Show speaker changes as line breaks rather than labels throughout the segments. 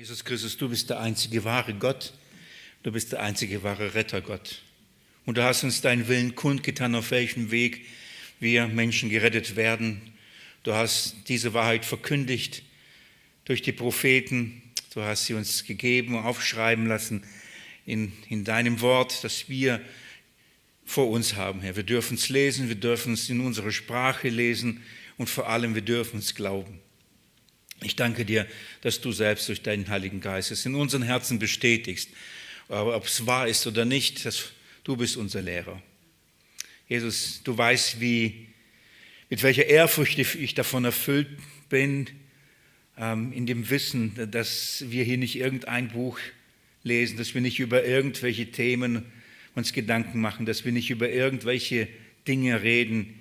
Jesus Christus, du bist der einzige wahre Gott, du bist der einzige wahre Retter Gott. Und du hast uns deinen Willen kundgetan, auf welchem Weg wir Menschen gerettet werden. Du hast diese Wahrheit verkündigt durch die Propheten. Du hast sie uns gegeben, aufschreiben lassen in, in deinem Wort, das wir vor uns haben, Herr. Wir dürfen es lesen, wir dürfen es in unserer Sprache lesen und vor allem wir dürfen es glauben. Ich danke dir, dass du selbst durch deinen Heiligen Geist es in unseren Herzen bestätigst. Ob es wahr ist oder nicht, das, du bist unser Lehrer. Jesus, du weißt, wie, mit welcher Ehrfurcht ich davon erfüllt bin, ähm, in dem Wissen, dass wir hier nicht irgendein Buch lesen, dass wir nicht über irgendwelche Themen uns Gedanken machen, dass wir nicht über irgendwelche Dinge reden,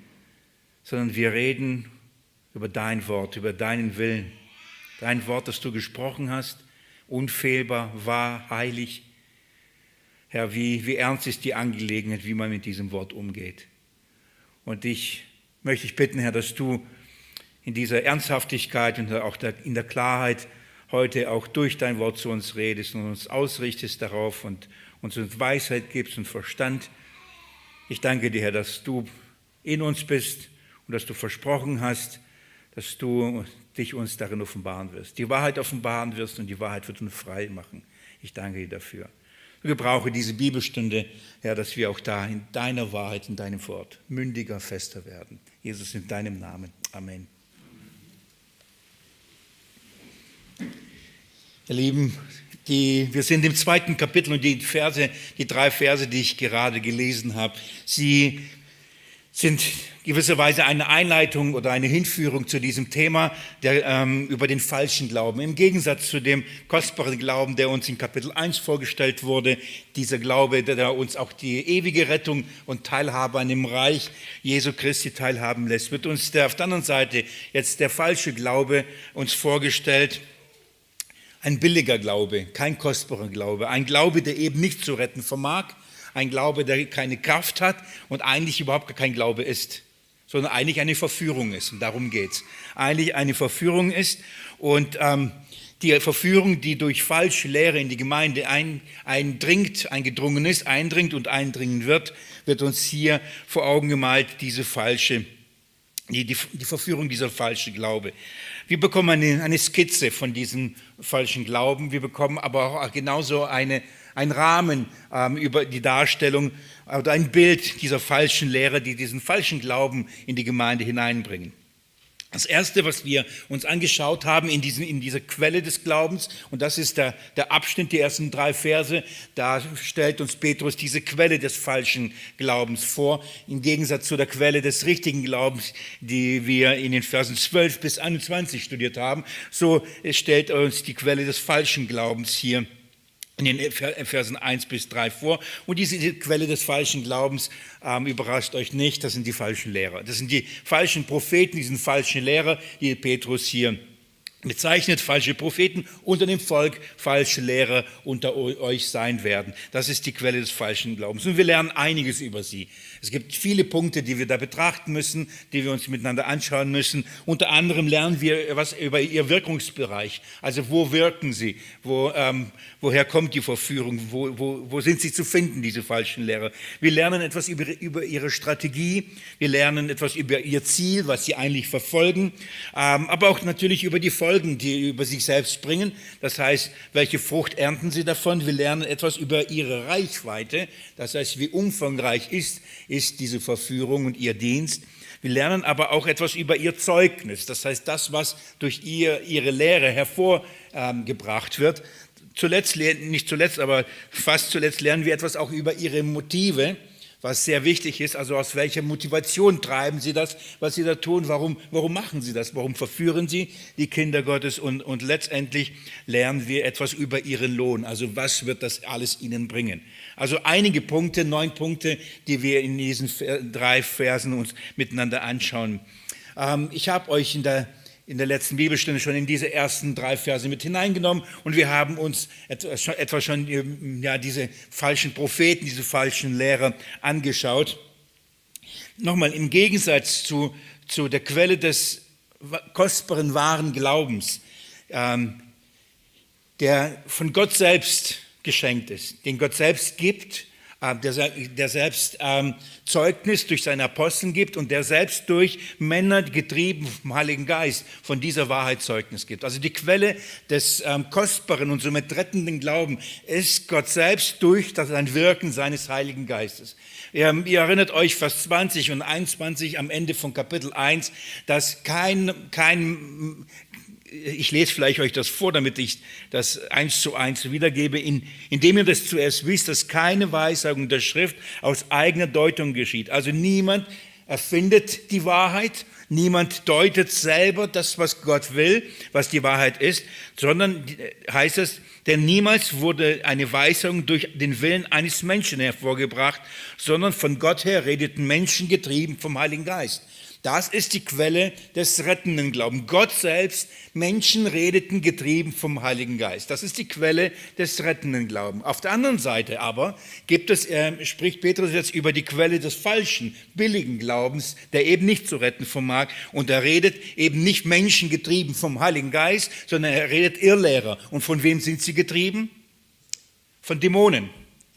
sondern wir reden über dein Wort, über deinen Willen. Dein Wort, das du gesprochen hast, unfehlbar, wahr, heilig. Herr, wie, wie ernst ist die Angelegenheit, wie man mit diesem Wort umgeht. Und dich möchte ich bitten, Herr, dass du in dieser Ernsthaftigkeit und auch in der Klarheit heute auch durch dein Wort zu uns redest und uns ausrichtest darauf und uns Weisheit gibst und Verstand. Ich danke dir, Herr, dass du in uns bist und dass du versprochen hast, dass du dich uns darin offenbaren wirst, die Wahrheit offenbaren wirst und die Wahrheit wird uns frei machen. Ich danke dir dafür. Ich gebrauche diese Bibelstunde, Herr, dass wir auch da in deiner Wahrheit, in deinem Wort mündiger, fester werden. Jesus, in deinem Namen. Amen. Ihr Lieben, die, wir sind im zweiten Kapitel und die Verse, die drei Verse, die ich gerade gelesen habe, sie sind gewisserweise eine Einleitung oder eine Hinführung zu diesem Thema der, ähm, über den falschen Glauben. Im Gegensatz zu dem kostbaren Glauben, der uns in Kapitel 1 vorgestellt wurde, dieser Glaube, der uns auch die ewige Rettung und Teilhabe an dem Reich Jesu Christi teilhaben lässt, wird uns der, auf der anderen Seite jetzt der falsche Glaube uns vorgestellt. Ein billiger Glaube, kein kostbarer Glaube, ein Glaube, der eben nicht zu retten vermag, ein Glaube, der keine Kraft hat und eigentlich überhaupt kein Glaube ist, sondern eigentlich eine Verführung ist. Und darum geht es. Eigentlich eine Verführung ist und ähm, die Verführung, die durch falsche Lehre in die Gemeinde ein, eindringt, eingedrungen ist, eindringt und eindringen wird, wird uns hier vor Augen gemalt, diese falsche, die, die, die Verführung dieser falsche Glaube. Wir bekommen eine, eine Skizze von diesem falschen Glauben, wir bekommen aber auch genauso eine, einen Rahmen ähm, über die Darstellung oder ein Bild dieser falschen Lehre, die diesen falschen Glauben in die Gemeinde hineinbringen. Das Erste, was wir uns angeschaut haben in, diesen, in dieser Quelle des Glaubens, und das ist der, der Abschnitt, die ersten drei Verse, da stellt uns Petrus diese Quelle des falschen Glaubens vor, im Gegensatz zu der Quelle des richtigen Glaubens, die wir in den Versen 12 bis 21 studiert haben. So stellt uns die Quelle des falschen Glaubens hier in den Versen 1 bis 3 vor. Und diese Quelle des falschen Glaubens ähm, überrascht euch nicht, das sind die falschen Lehrer. Das sind die falschen Propheten, die sind falschen Lehrer, die Petrus hier bezeichnet falsche Propheten unter dem Volk falsche Lehrer unter euch sein werden. Das ist die Quelle des falschen Glaubens. Und wir lernen einiges über sie. Es gibt viele Punkte, die wir da betrachten müssen, die wir uns miteinander anschauen müssen. Unter anderem lernen wir was über ihr Wirkungsbereich. Also wo wirken sie? Wo, ähm, woher kommt die Verführung? Wo, wo, wo sind sie zu finden, diese falschen Lehrer? Wir lernen etwas über, über ihre Strategie. Wir lernen etwas über ihr Ziel, was sie eigentlich verfolgen. Ähm, aber auch natürlich über die Folgen, die über sich selbst bringen. Das heißt, welche Frucht ernten sie davon? Wir lernen etwas über ihre Reichweite. Das heißt, wie umfangreich ist ist diese Verführung und ihr Dienst. Wir lernen aber auch etwas über ihr Zeugnis, das heißt das, was durch ihr, ihre Lehre hervorgebracht wird. Zuletzt, nicht zuletzt, aber fast zuletzt lernen wir etwas auch über ihre Motive was sehr wichtig ist. Also aus welcher Motivation treiben sie das, was sie da tun? Warum, warum machen sie das? Warum verführen sie die Kinder Gottes? Und, und letztendlich lernen wir etwas über ihren Lohn. Also was wird das alles ihnen bringen? Also einige Punkte, neun Punkte, die wir in diesen drei Versen uns miteinander anschauen. Ähm, ich habe euch in der in der letzten Bibelstunde schon in diese ersten drei Verse mit hineingenommen und wir haben uns etwa schon ähm, ja, diese falschen Propheten, diese falschen Lehrer angeschaut. Nochmal, im Gegensatz zu, zu der Quelle des kostbaren, wahren Glaubens ähm, der von Gott selbst geschenkt ist, den Gott selbst gibt der, der selbst ähm, Zeugnis durch seine Aposteln gibt und der selbst durch Männer getrieben vom Heiligen Geist von dieser Wahrheit Zeugnis gibt. Also die Quelle des ähm, kostbaren und somit rettenden Glauben ist Gott selbst durch das ein Wirken seines Heiligen Geistes. Ihr, ihr erinnert euch Vers 20 und 21 am Ende von Kapitel 1, dass kein, kein ich lese vielleicht euch das vor, damit ich das eins zu eins wiedergebe, in, indem ihr das zuerst wisst, dass keine Weissagung der Schrift aus eigener Deutung geschieht. Also niemand erfindet die Wahrheit, niemand deutet selber das, was Gott will, was die Wahrheit ist, sondern heißt es, denn niemals wurde eine Weisung durch den Willen eines Menschen hervorgebracht, sondern von Gott her redeten Menschen getrieben vom Heiligen Geist. Das ist die Quelle des rettenden Glaubens. Gott selbst, Menschen redeten getrieben vom Heiligen Geist. Das ist die Quelle des rettenden Glaubens. Auf der anderen Seite aber gibt es, äh, spricht Petrus jetzt über die Quelle des falschen, billigen Glaubens, der eben nicht zu retten vermag. Und er redet eben nicht Menschen getrieben vom Heiligen Geist, sondern er redet Irrlehrer. Und von wem sind sie getrieben? Von Dämonen.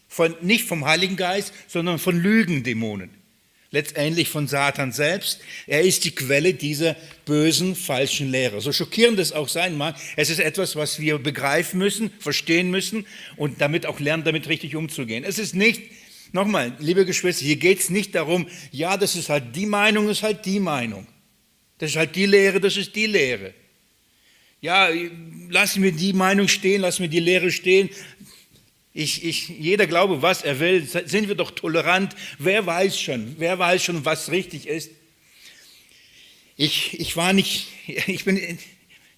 Von, nicht vom Heiligen Geist, sondern von Lügendämonen letztendlich von Satan selbst. Er ist die Quelle dieser bösen, falschen Lehre. So schockierend es auch sein mag, es ist etwas, was wir begreifen müssen, verstehen müssen und damit auch lernen, damit richtig umzugehen. Es ist nicht, nochmal, liebe Geschwister, hier geht es nicht darum, ja, das ist halt die Meinung, ist halt die Meinung. Das ist halt die Lehre, das ist die Lehre. Ja, lassen wir die Meinung stehen, lassen wir die Lehre stehen, ich, ich, jeder glaube, was er will. Sind wir doch tolerant. Wer weiß schon, wer weiß schon, was richtig ist. Ich, ich war nicht, ich bin,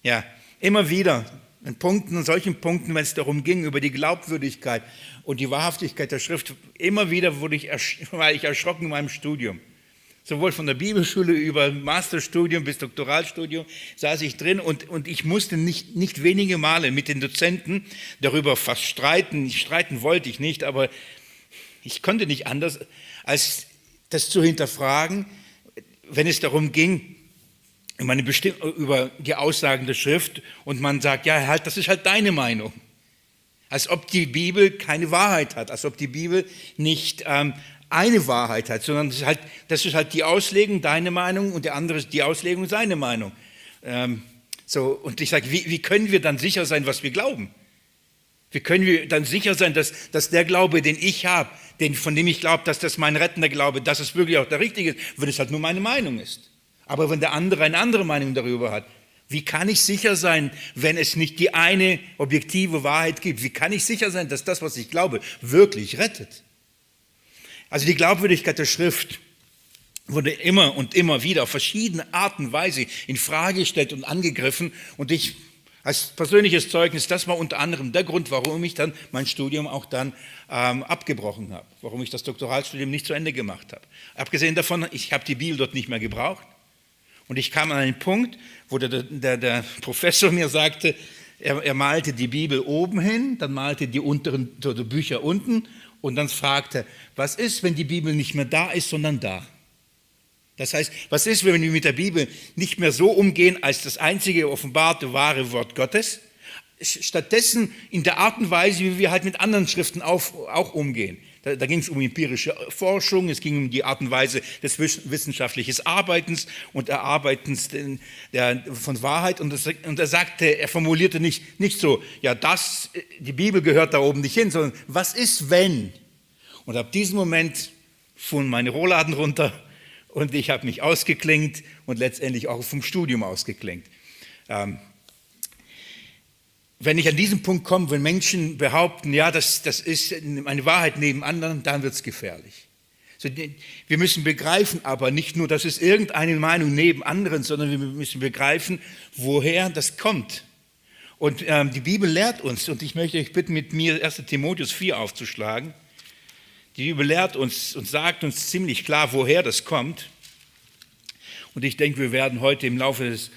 ja, immer wieder in Punkten, in solchen Punkten, wenn es darum ging, über die Glaubwürdigkeit und die Wahrhaftigkeit der Schrift, immer wieder wurde ich, war ich erschrocken in meinem Studium sowohl von der Bibelschule über Masterstudium bis Doktoralstudium saß ich drin und, und ich musste nicht, nicht wenige Male mit den Dozenten darüber fast streiten. Streiten wollte ich nicht, aber ich konnte nicht anders, als das zu hinterfragen, wenn es darum ging, über die Aussagen der Schrift und man sagt, ja, halt, das ist halt deine Meinung. Als ob die Bibel keine Wahrheit hat, als ob die Bibel nicht ähm, eine Wahrheit hat, sondern das ist halt, das ist halt die Auslegung, deine Meinung und der andere ist die Auslegung, seine Meinung. Ähm, so, und ich sage, wie, wie können wir dann sicher sein, was wir glauben? Wie können wir dann sicher sein, dass, dass der Glaube, den ich habe, den, von dem ich glaube, dass das mein rettender Glaube, dass es wirklich auch der richtige ist, wenn es halt nur meine Meinung ist. Aber wenn der andere eine andere Meinung darüber hat, wie kann ich sicher sein, wenn es nicht die eine objektive Wahrheit gibt? Wie kann ich sicher sein, dass das, was ich glaube, wirklich rettet? Also die Glaubwürdigkeit der Schrift wurde immer und immer wieder auf verschiedene Arten und Weise in Frage gestellt und angegriffen. Und ich als persönliches Zeugnis, das war unter anderem der Grund, warum ich dann mein Studium auch dann ähm, abgebrochen habe, warum ich das Doktoralstudium nicht zu Ende gemacht habe. Abgesehen davon, ich habe die Bibel dort nicht mehr gebraucht. Und ich kam an einen Punkt, wo der, der, der Professor mir sagte, er, er, malte die Bibel oben hin, dann malte die unteren die Bücher unten und dann fragte, was ist, wenn die Bibel nicht mehr da ist, sondern da? Das heißt, was ist, wenn wir mit der Bibel nicht mehr so umgehen als das einzige offenbarte wahre Wort Gottes? Stattdessen in der Art und Weise, wie wir halt mit anderen Schriften auch, auch umgehen. Da, da ging es um empirische Forschung, es ging um die Art und Weise des wissenschaftlichen Arbeitens und Erarbeitens der, von Wahrheit. Und, das, und er sagte, er formulierte nicht, nicht so, ja, das, die Bibel gehört da oben nicht hin, sondern was ist, wenn? Und ab diesem Moment fuhren meine Rohladen runter und ich habe mich ausgeklingt und letztendlich auch vom Studium ausgeklingt. Ähm, wenn ich an diesen Punkt komme, wenn Menschen behaupten, ja, das, das ist eine Wahrheit neben anderen, dann wird es gefährlich. Wir müssen begreifen aber nicht nur, das ist irgendeine Meinung neben anderen, sondern wir müssen begreifen, woher das kommt. Und ähm, die Bibel lehrt uns, und ich möchte euch bitten, mit mir 1 Timotheus 4 aufzuschlagen. Die Bibel lehrt uns und sagt uns ziemlich klar, woher das kommt. Und ich denke, wir werden heute im Laufe des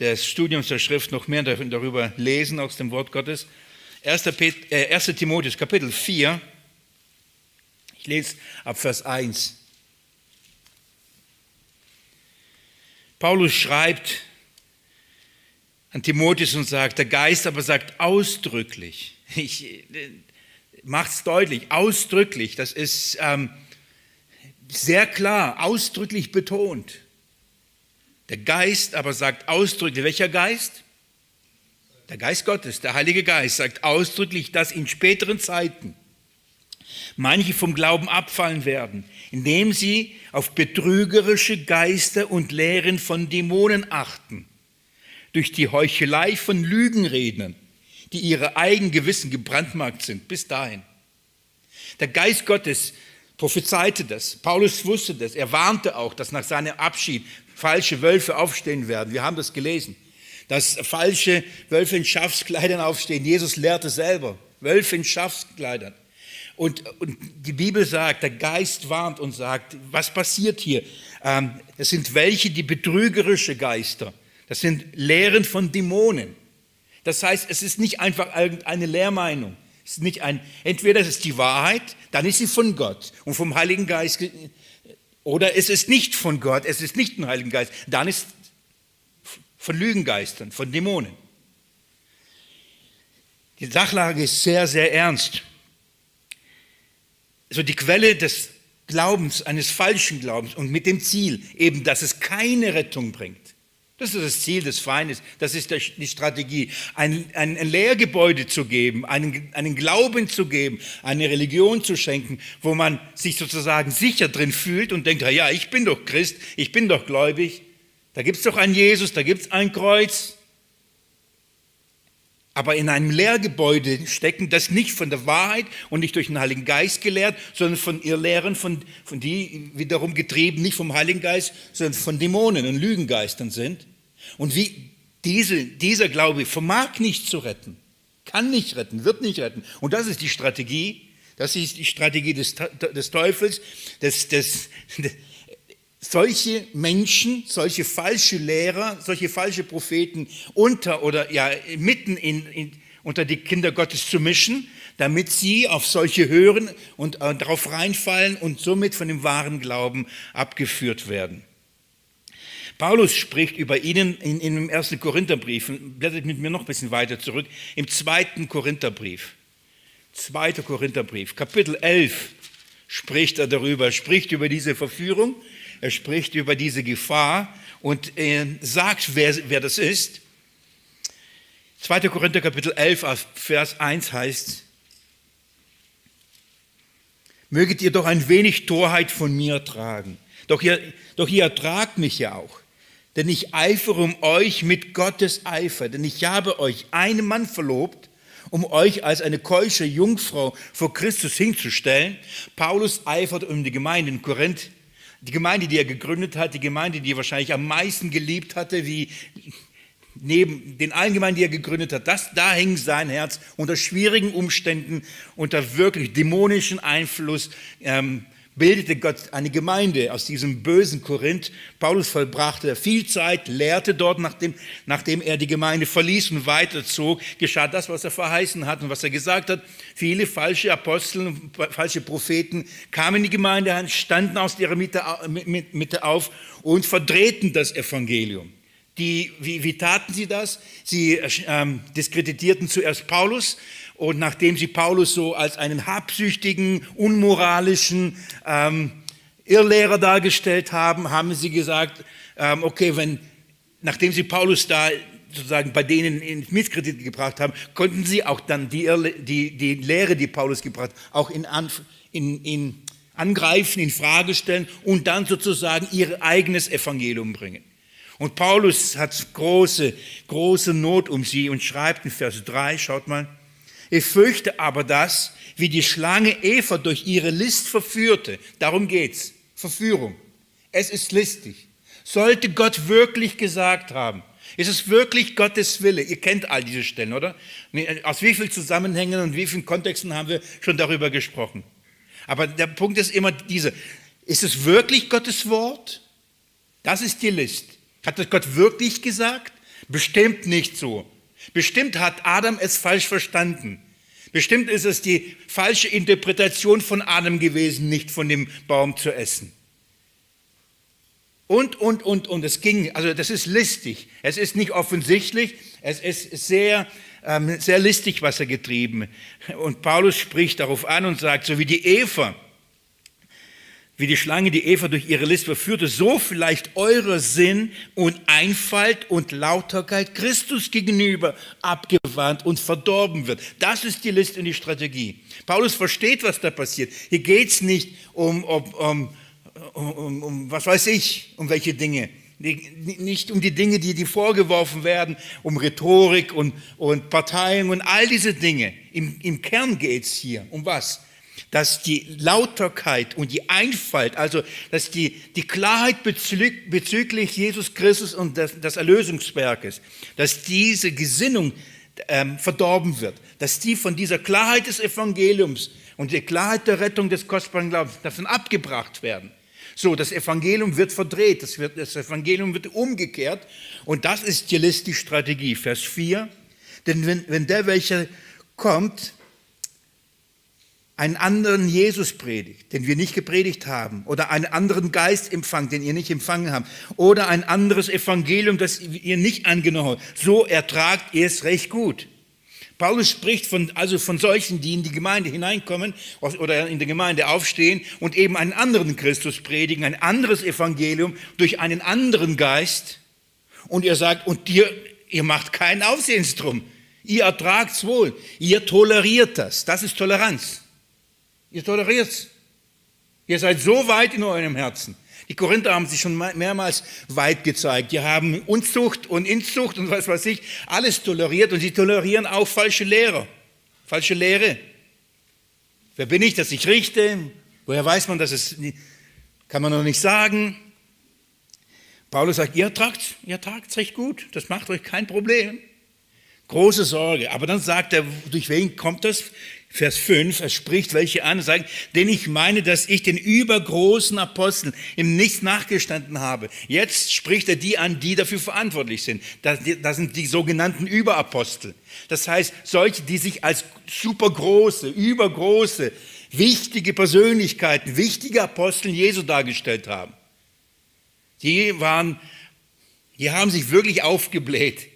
des Studiums der Schrift noch mehr darüber lesen aus dem Wort Gottes. 1. Pet, äh, 1. Timotheus Kapitel 4, ich lese ab Vers 1. Paulus schreibt an Timotheus und sagt, der Geist aber sagt ausdrücklich, ich äh, macht's deutlich, ausdrücklich, das ist ähm, sehr klar, ausdrücklich betont. Der Geist aber sagt ausdrücklich, welcher Geist? Der Geist Gottes, der Heilige Geist sagt ausdrücklich, dass in späteren Zeiten manche vom Glauben abfallen werden, indem sie auf betrügerische Geister und Lehren von Dämonen achten, durch die Heuchelei von Lügenrednern, die ihre eigenen Gewissen gebrandmarkt sind, bis dahin. Der Geist Gottes prophezeite das. Paulus wusste das. Er warnte auch, dass nach seinem Abschied falsche Wölfe aufstehen werden. Wir haben das gelesen. Dass falsche Wölfe in Schafskleidern aufstehen. Jesus lehrte selber. Wölfe in Schafskleidern. Und, und die Bibel sagt, der Geist warnt und sagt, was passiert hier? Ähm, es sind welche, die betrügerische Geister. Das sind Lehren von Dämonen. Das heißt, es ist nicht einfach irgendeine Lehrmeinung. Es ist nicht ein, entweder es ist die Wahrheit, dann ist sie von Gott und vom Heiligen Geist, oder es ist nicht von Gott, es ist nicht ein Heiligen Geist, dann ist von Lügengeistern, von Dämonen. Die Sachlage ist sehr, sehr ernst. Also die Quelle des Glaubens, eines falschen Glaubens und mit dem Ziel eben, dass es keine Rettung bringt. Das ist das Ziel des Feindes, das ist die Strategie, ein, ein, Lehrgebäude zu geben, einen, einen Glauben zu geben, eine Religion zu schenken, wo man sich sozusagen sicher drin fühlt und denkt, ja, ich bin doch Christ, ich bin doch gläubig, da gibt es doch einen Jesus, da gibt es ein Kreuz, aber in einem Lehrgebäude stecken, das nicht von der Wahrheit und nicht durch den Heiligen Geist gelehrt, sondern von ihr Lehren, von, von die wiederum getrieben, nicht vom Heiligen Geist, sondern von Dämonen und Lügengeistern sind. Und wie diese, dieser Glaube vermag nicht zu retten, kann nicht retten, wird nicht retten. Und das ist die Strategie, das ist die Strategie des, des Teufels, des, des, des solche Menschen, solche falsche Lehrer, solche falsche Propheten unter oder ja mitten in, in, unter die Kinder Gottes zu mischen, damit sie auf solche hören und äh, darauf reinfallen und somit von dem wahren Glauben abgeführt werden. Paulus spricht über ihnen in, in dem ersten Korintherbrief, blättert mit mir noch ein bisschen weiter zurück, im zweiten Korintherbrief. Zweiter Korintherbrief, Kapitel 11 spricht er darüber, spricht über diese Verführung er spricht über diese Gefahr und sagt, wer, wer das ist. 2. Korinther Kapitel 11, Vers 1 heißt, möget ihr doch ein wenig Torheit von mir tragen. Doch ihr, doch ihr ertragt mich ja auch. Denn ich eifere um euch mit Gottes Eifer. Denn ich habe euch einen Mann verlobt, um euch als eine keusche Jungfrau vor Christus hinzustellen. Paulus eifert um die Gemeinde in Korinth die Gemeinde, die er gegründet hat, die Gemeinde, die er wahrscheinlich am meisten geliebt hatte, wie neben den allen Gemeinden, die er gegründet hat, das, da hing sein Herz unter schwierigen Umständen, unter wirklich dämonischen Einfluss. Ähm, bildete Gott eine Gemeinde aus diesem bösen Korinth. Paulus vollbrachte viel Zeit, lehrte dort, nachdem, nachdem er die Gemeinde verließ und weiterzog, geschah das, was er verheißen hat und was er gesagt hat. Viele falsche Apostel, falsche Propheten kamen in die Gemeinde, standen aus ihrer Mitte, Mitte auf und verdrehten das Evangelium. Die, wie, wie taten sie das? Sie ähm, diskreditierten zuerst Paulus, und nachdem sie Paulus so als einen habsüchtigen, unmoralischen ähm, Irrlehrer dargestellt haben, haben sie gesagt, ähm, okay, wenn, nachdem sie Paulus da sozusagen bei denen in Misskredit gebracht haben, konnten sie auch dann die, die, die Lehre, die Paulus gebracht hat, auch in, in, in angreifen, in Frage stellen und dann sozusagen ihr eigenes Evangelium bringen. Und Paulus hat große, große Not um sie und schreibt in Vers 3, schaut mal, ich fürchte aber das, wie die Schlange Eva durch ihre List verführte. Darum geht's. Verführung. Es ist listig. Sollte Gott wirklich gesagt haben, ist es wirklich Gottes Wille? Ihr kennt all diese Stellen, oder? Aus wie vielen Zusammenhängen und wie vielen Kontexten haben wir schon darüber gesprochen? Aber der Punkt ist immer dieser. Ist es wirklich Gottes Wort? Das ist die List. Hat das Gott wirklich gesagt? Bestimmt nicht so. Bestimmt hat Adam es falsch verstanden. Bestimmt ist es die falsche Interpretation von Adam gewesen, nicht von dem Baum zu essen. Und, und, und, und. Es ging, also das ist listig. Es ist nicht offensichtlich. Es ist sehr, ähm, sehr listig, was er getrieben. Und Paulus spricht darauf an und sagt, so wie die Eva, wie die Schlange die Eva durch ihre List verführte, so vielleicht eurer Sinn und Einfalt und Lauterkeit Christus gegenüber abgewandt und verdorben wird. Das ist die List und die Strategie. Paulus versteht, was da passiert. Hier geht es nicht um, um, um, um, um, was weiß ich, um welche Dinge. Nicht um die Dinge, die, die vorgeworfen werden, um Rhetorik und, und Parteien und all diese Dinge. Im, im Kern geht es hier um was? Dass die Lauterkeit und die Einfalt, also dass die, die Klarheit bezüglich Jesus Christus und des, des Erlösungswerkes, dass diese Gesinnung ähm, verdorben wird, dass die von dieser Klarheit des Evangeliums und der Klarheit der Rettung des kostbaren Glaubens davon abgebracht werden. So, das Evangelium wird verdreht, das, wird, das Evangelium wird umgekehrt und das ist die Strategie. Vers 4, denn wenn, wenn der, welcher kommt, einen anderen Jesus predigt, den wir nicht gepredigt haben, oder einen anderen Geist empfangt, den ihr nicht empfangen habt, oder ein anderes Evangelium, das ihr nicht angenommen habt, so ertragt ihr es recht gut. Paulus spricht von, also von solchen, die in die Gemeinde hineinkommen oder in der Gemeinde aufstehen und eben einen anderen Christus predigen, ein anderes Evangelium durch einen anderen Geist. Und er sagt, und ihr, ihr macht keinen Aufsehens drum. Ihr ertragt es wohl. Ihr toleriert das. Das ist Toleranz. Ihr toleriert es. Ihr seid so weit in eurem Herzen. Die Korinther haben sich schon mehrmals weit gezeigt. Die haben Unzucht und Inzucht und was weiß ich, alles toleriert und sie tolerieren auch falsche Lehrer. Falsche Lehre. Wer bin ich, dass ich richte? Woher weiß man, dass es, kann man noch nicht sagen. Paulus sagt, ihr tragt, ihr tragt es recht gut, das macht euch kein Problem. Große Sorge. Aber dann sagt er, durch wen kommt das? Vers 5, er spricht welche an und sagt, denn ich meine, dass ich den übergroßen Aposteln im Nichts nachgestanden habe. Jetzt spricht er die an, die dafür verantwortlich sind. Das, das sind die sogenannten Überapostel. Das heißt, solche, die sich als supergroße, übergroße, wichtige Persönlichkeiten, wichtige Apostel Jesu dargestellt haben. Die waren, die haben sich wirklich aufgebläht.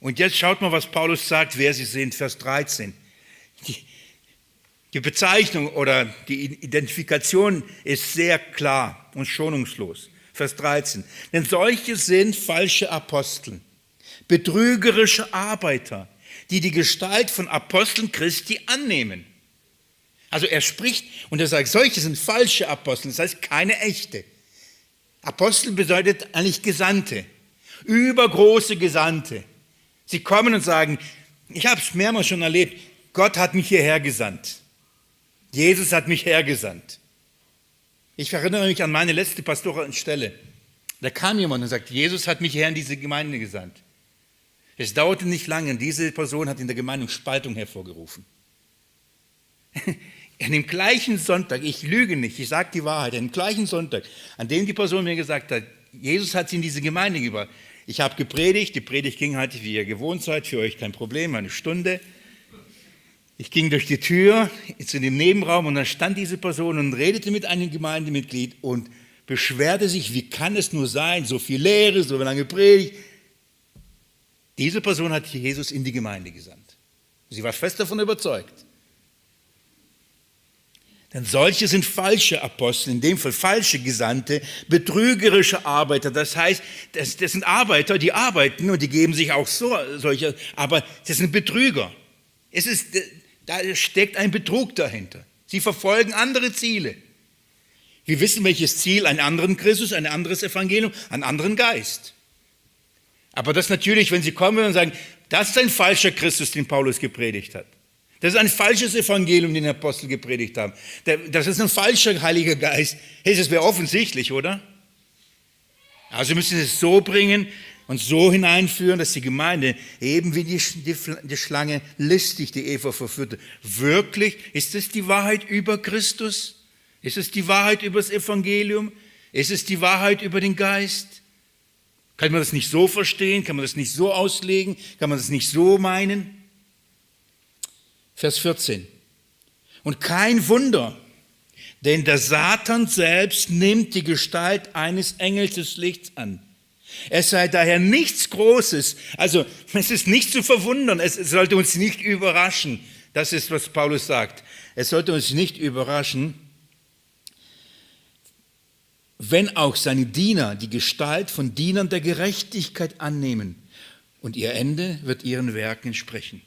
Und jetzt schaut mal, was Paulus sagt, wer sie sind, Vers 13. Die, die Bezeichnung oder die Identifikation ist sehr klar und schonungslos. Vers 13. Denn solche sind falsche Apostel, betrügerische Arbeiter, die die Gestalt von Aposteln Christi annehmen. Also er spricht und er sagt, solche sind falsche Apostel, das heißt keine echte. Apostel bedeutet eigentlich Gesandte, übergroße Gesandte. Sie kommen und sagen, ich habe es mehrmals schon erlebt, Gott hat mich hierher gesandt. Jesus hat mich hergesandt. Ich erinnere mich an meine letzte Pastorenstelle. Da kam jemand und sagt, Jesus hat mich her in diese Gemeinde gesandt. Es dauerte nicht lange diese Person hat in der Gemeinde Spaltung hervorgerufen. An dem gleichen Sonntag, ich lüge nicht, ich sage die Wahrheit, an dem gleichen Sonntag, an dem die Person mir gesagt hat, Jesus hat sie in diese Gemeinde gebracht, ich habe gepredigt, die Predigt ging halt, wie ihr gewohnt seid, für euch kein Problem, eine Stunde. Ich ging durch die Tür zu dem Nebenraum und da stand diese Person und redete mit einem Gemeindemitglied und beschwerte sich, wie kann es nur sein, so viel Lehre, so lange Predigt. Diese Person hat Jesus in die Gemeinde gesandt. Sie war fest davon überzeugt. Denn solche sind falsche Apostel, in dem Fall falsche Gesandte, betrügerische Arbeiter. Das heißt, das, das sind Arbeiter, die arbeiten und die geben sich auch so, solche, aber das sind Betrüger. Es ist, da steckt ein Betrug dahinter. Sie verfolgen andere Ziele. Wir wissen, welches Ziel, einen anderen Christus, ein anderes Evangelium, einen anderen Geist. Aber das natürlich, wenn sie kommen und sagen, das ist ein falscher Christus, den Paulus gepredigt hat. Das ist ein falsches Evangelium, den Apostel gepredigt haben. Das ist ein falscher Heiliger Geist. Hey, das wäre offensichtlich, oder? Also müssen Sie es so bringen und so hineinführen, dass die Gemeinde eben wie die, die, die Schlange listig die Eva verführte. Wirklich, ist es die Wahrheit über Christus? Ist es die Wahrheit über das Evangelium? Ist es die Wahrheit über den Geist? Kann man das nicht so verstehen? Kann man das nicht so auslegen? Kann man das nicht so meinen? Vers 14. Und kein Wunder, Denn der Satan selbst nimmt die Gestalt eines Engels des Lichts an. Es sei daher nichts Großes, also es ist nicht zu verwundern, es sollte uns nicht überraschen. Das ist, was Paulus sagt. Es sollte uns nicht überraschen, wenn auch seine Diener die Gestalt von Dienern der Gerechtigkeit annehmen und ihr Ende wird ihren Werken entsprechen.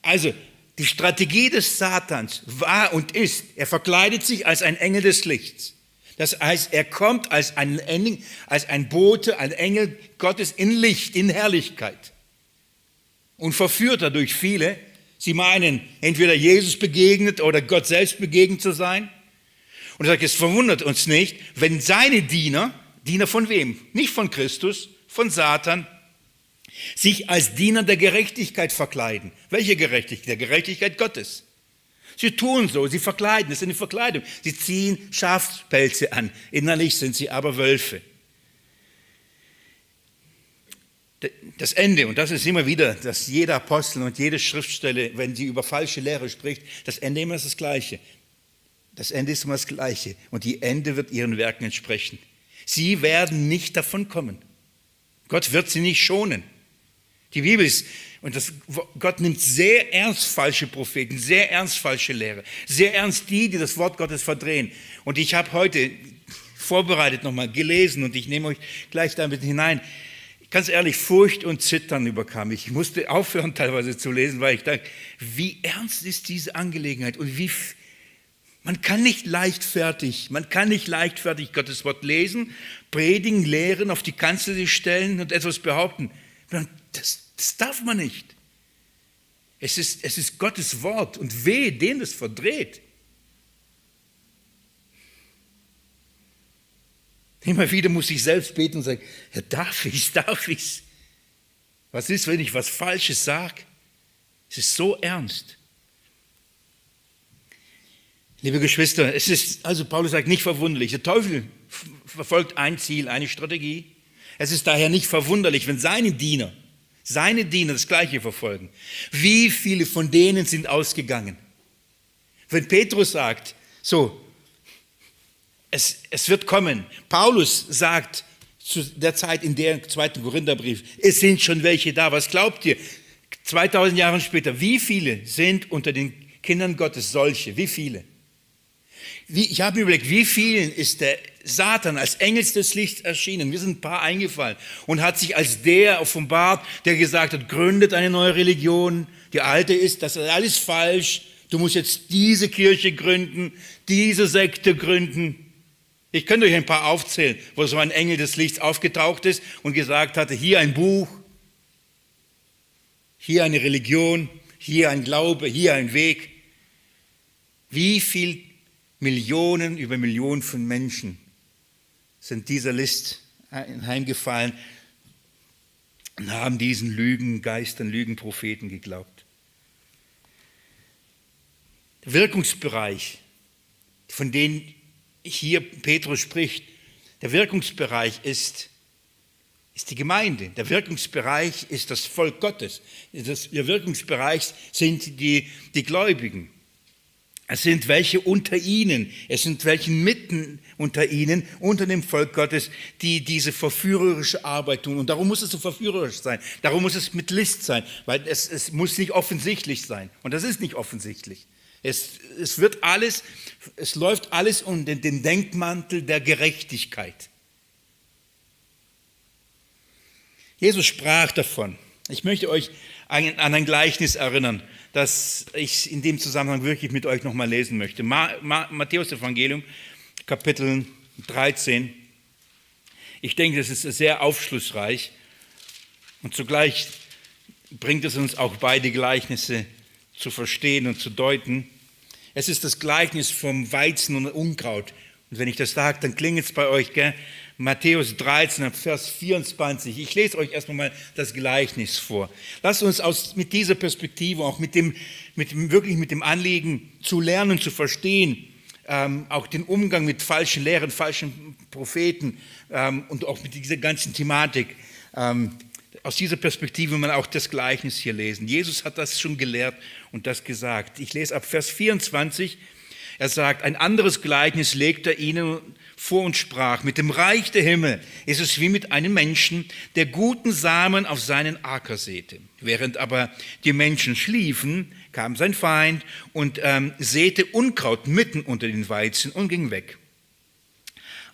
Also die Strategie des Satans war und ist, er verkleidet sich als ein Engel des Lichts. Das heißt, er kommt als ein, Engel, als ein Bote, ein Engel Gottes in Licht, in Herrlichkeit und verführt dadurch viele. Sie meinen, entweder Jesus begegnet oder Gott selbst begegnet zu sein. Und er sagt, es verwundert uns nicht, wenn seine Diener, Diener von wem? Nicht von Christus, von Satan, sich als Diener der Gerechtigkeit verkleiden. Welche Gerechtigkeit? Der Gerechtigkeit Gottes. Sie tun so, sie verkleiden, es ist eine Verkleidung. Sie ziehen Schafspelze an, innerlich sind sie aber Wölfe. Das Ende, und das ist immer wieder, dass jeder Apostel und jede Schriftstelle, wenn sie über falsche Lehre spricht, das Ende immer ist das Gleiche. Das Ende ist immer das Gleiche und die Ende wird ihren Werken entsprechen. Sie werden nicht davon kommen. Gott wird sie nicht schonen. Die Bibel ist, und das, Gott nimmt sehr ernst falsche Propheten, sehr ernst falsche Lehre, sehr ernst die, die das Wort Gottes verdrehen. Und ich habe heute vorbereitet nochmal gelesen und ich nehme euch gleich damit hinein. Ganz ehrlich, Furcht und Zittern überkam mich. Ich musste aufhören teilweise zu lesen, weil ich dachte, wie ernst ist diese Angelegenheit und wie, man kann nicht leichtfertig, man kann nicht leichtfertig Gottes Wort lesen, predigen, lehren, auf die Kanzel sich stellen und etwas behaupten. Das, das darf man nicht. Es ist, es ist Gottes Wort und weh, den es verdreht. Immer wieder muss ich selbst beten und sagen, ja, darf ich, darf ich Was ist, wenn ich was Falsches sage? Es ist so ernst. Liebe Geschwister, es ist, also Paulus sagt, nicht verwunderlich. Der Teufel verfolgt ein Ziel, eine Strategie. Es ist daher nicht verwunderlich, wenn seine Diener seine Diener das Gleiche verfolgen. Wie viele von denen sind ausgegangen? Wenn Petrus sagt, so, es, es wird kommen. Paulus sagt zu der Zeit in der zweiten Korintherbrief, es sind schon welche da. Was glaubt ihr? 2000 Jahre später, wie viele sind unter den Kindern Gottes solche? Wie viele? Wie, ich habe mir überlegt, wie vielen ist der Satan als Engels des Lichts erschienen? Mir sind ein paar eingefallen und hat sich als der offenbart, der gesagt hat, gründet eine neue Religion. Die alte ist, das ist alles falsch. Du musst jetzt diese Kirche gründen, diese Sekte gründen. Ich könnte euch ein paar aufzählen, wo so ein Engel des Lichts aufgetaucht ist und gesagt hatte, hier ein Buch, hier eine Religion, hier ein Glaube, hier ein Weg. Wie viel Millionen über Millionen von Menschen sind dieser List heimgefallen und haben diesen Lügengeistern, Lügenpropheten geglaubt. Der Wirkungsbereich, von dem hier Petrus spricht, der Wirkungsbereich ist, ist die Gemeinde. Der Wirkungsbereich ist das Volk Gottes. der Wirkungsbereich sind die, die Gläubigen. Es sind welche unter ihnen, es sind welche mitten unter ihnen, unter dem Volk Gottes, die diese verführerische Arbeit tun. Und darum muss es so verführerisch sein. Darum muss es mit List sein, weil es, es muss nicht offensichtlich sein. Und das ist nicht offensichtlich. Es, es wird alles, es läuft alles unter den Denkmantel der Gerechtigkeit. Jesus sprach davon. Ich möchte euch an ein Gleichnis erinnern das ich in dem Zusammenhang wirklich mit euch nochmal lesen möchte. Matthäus Evangelium, Kapitel 13. Ich denke, das ist sehr aufschlussreich und zugleich bringt es uns auch beide Gleichnisse zu verstehen und zu deuten. Es ist das Gleichnis vom Weizen und Unkraut. Und wenn ich das sage, dann klingelt es bei euch, gell? Matthäus 13, Vers 24. Ich lese euch erstmal mal das Gleichnis vor. Lasst uns aus, mit dieser Perspektive, auch mit dem, mit dem, wirklich mit dem Anliegen zu lernen, zu verstehen, ähm, auch den Umgang mit falschen Lehren, falschen Propheten ähm, und auch mit dieser ganzen Thematik, ähm, aus dieser Perspektive man auch das Gleichnis hier lesen. Jesus hat das schon gelehrt und das gesagt. Ich lese ab Vers 24. Er sagt, ein anderes Gleichnis legt er ihnen vor und sprach, mit dem Reich der Himmel ist es wie mit einem Menschen, der guten Samen auf seinen Acker säte. Während aber die Menschen schliefen, kam sein Feind und ähm, säte Unkraut mitten unter den Weizen und ging weg.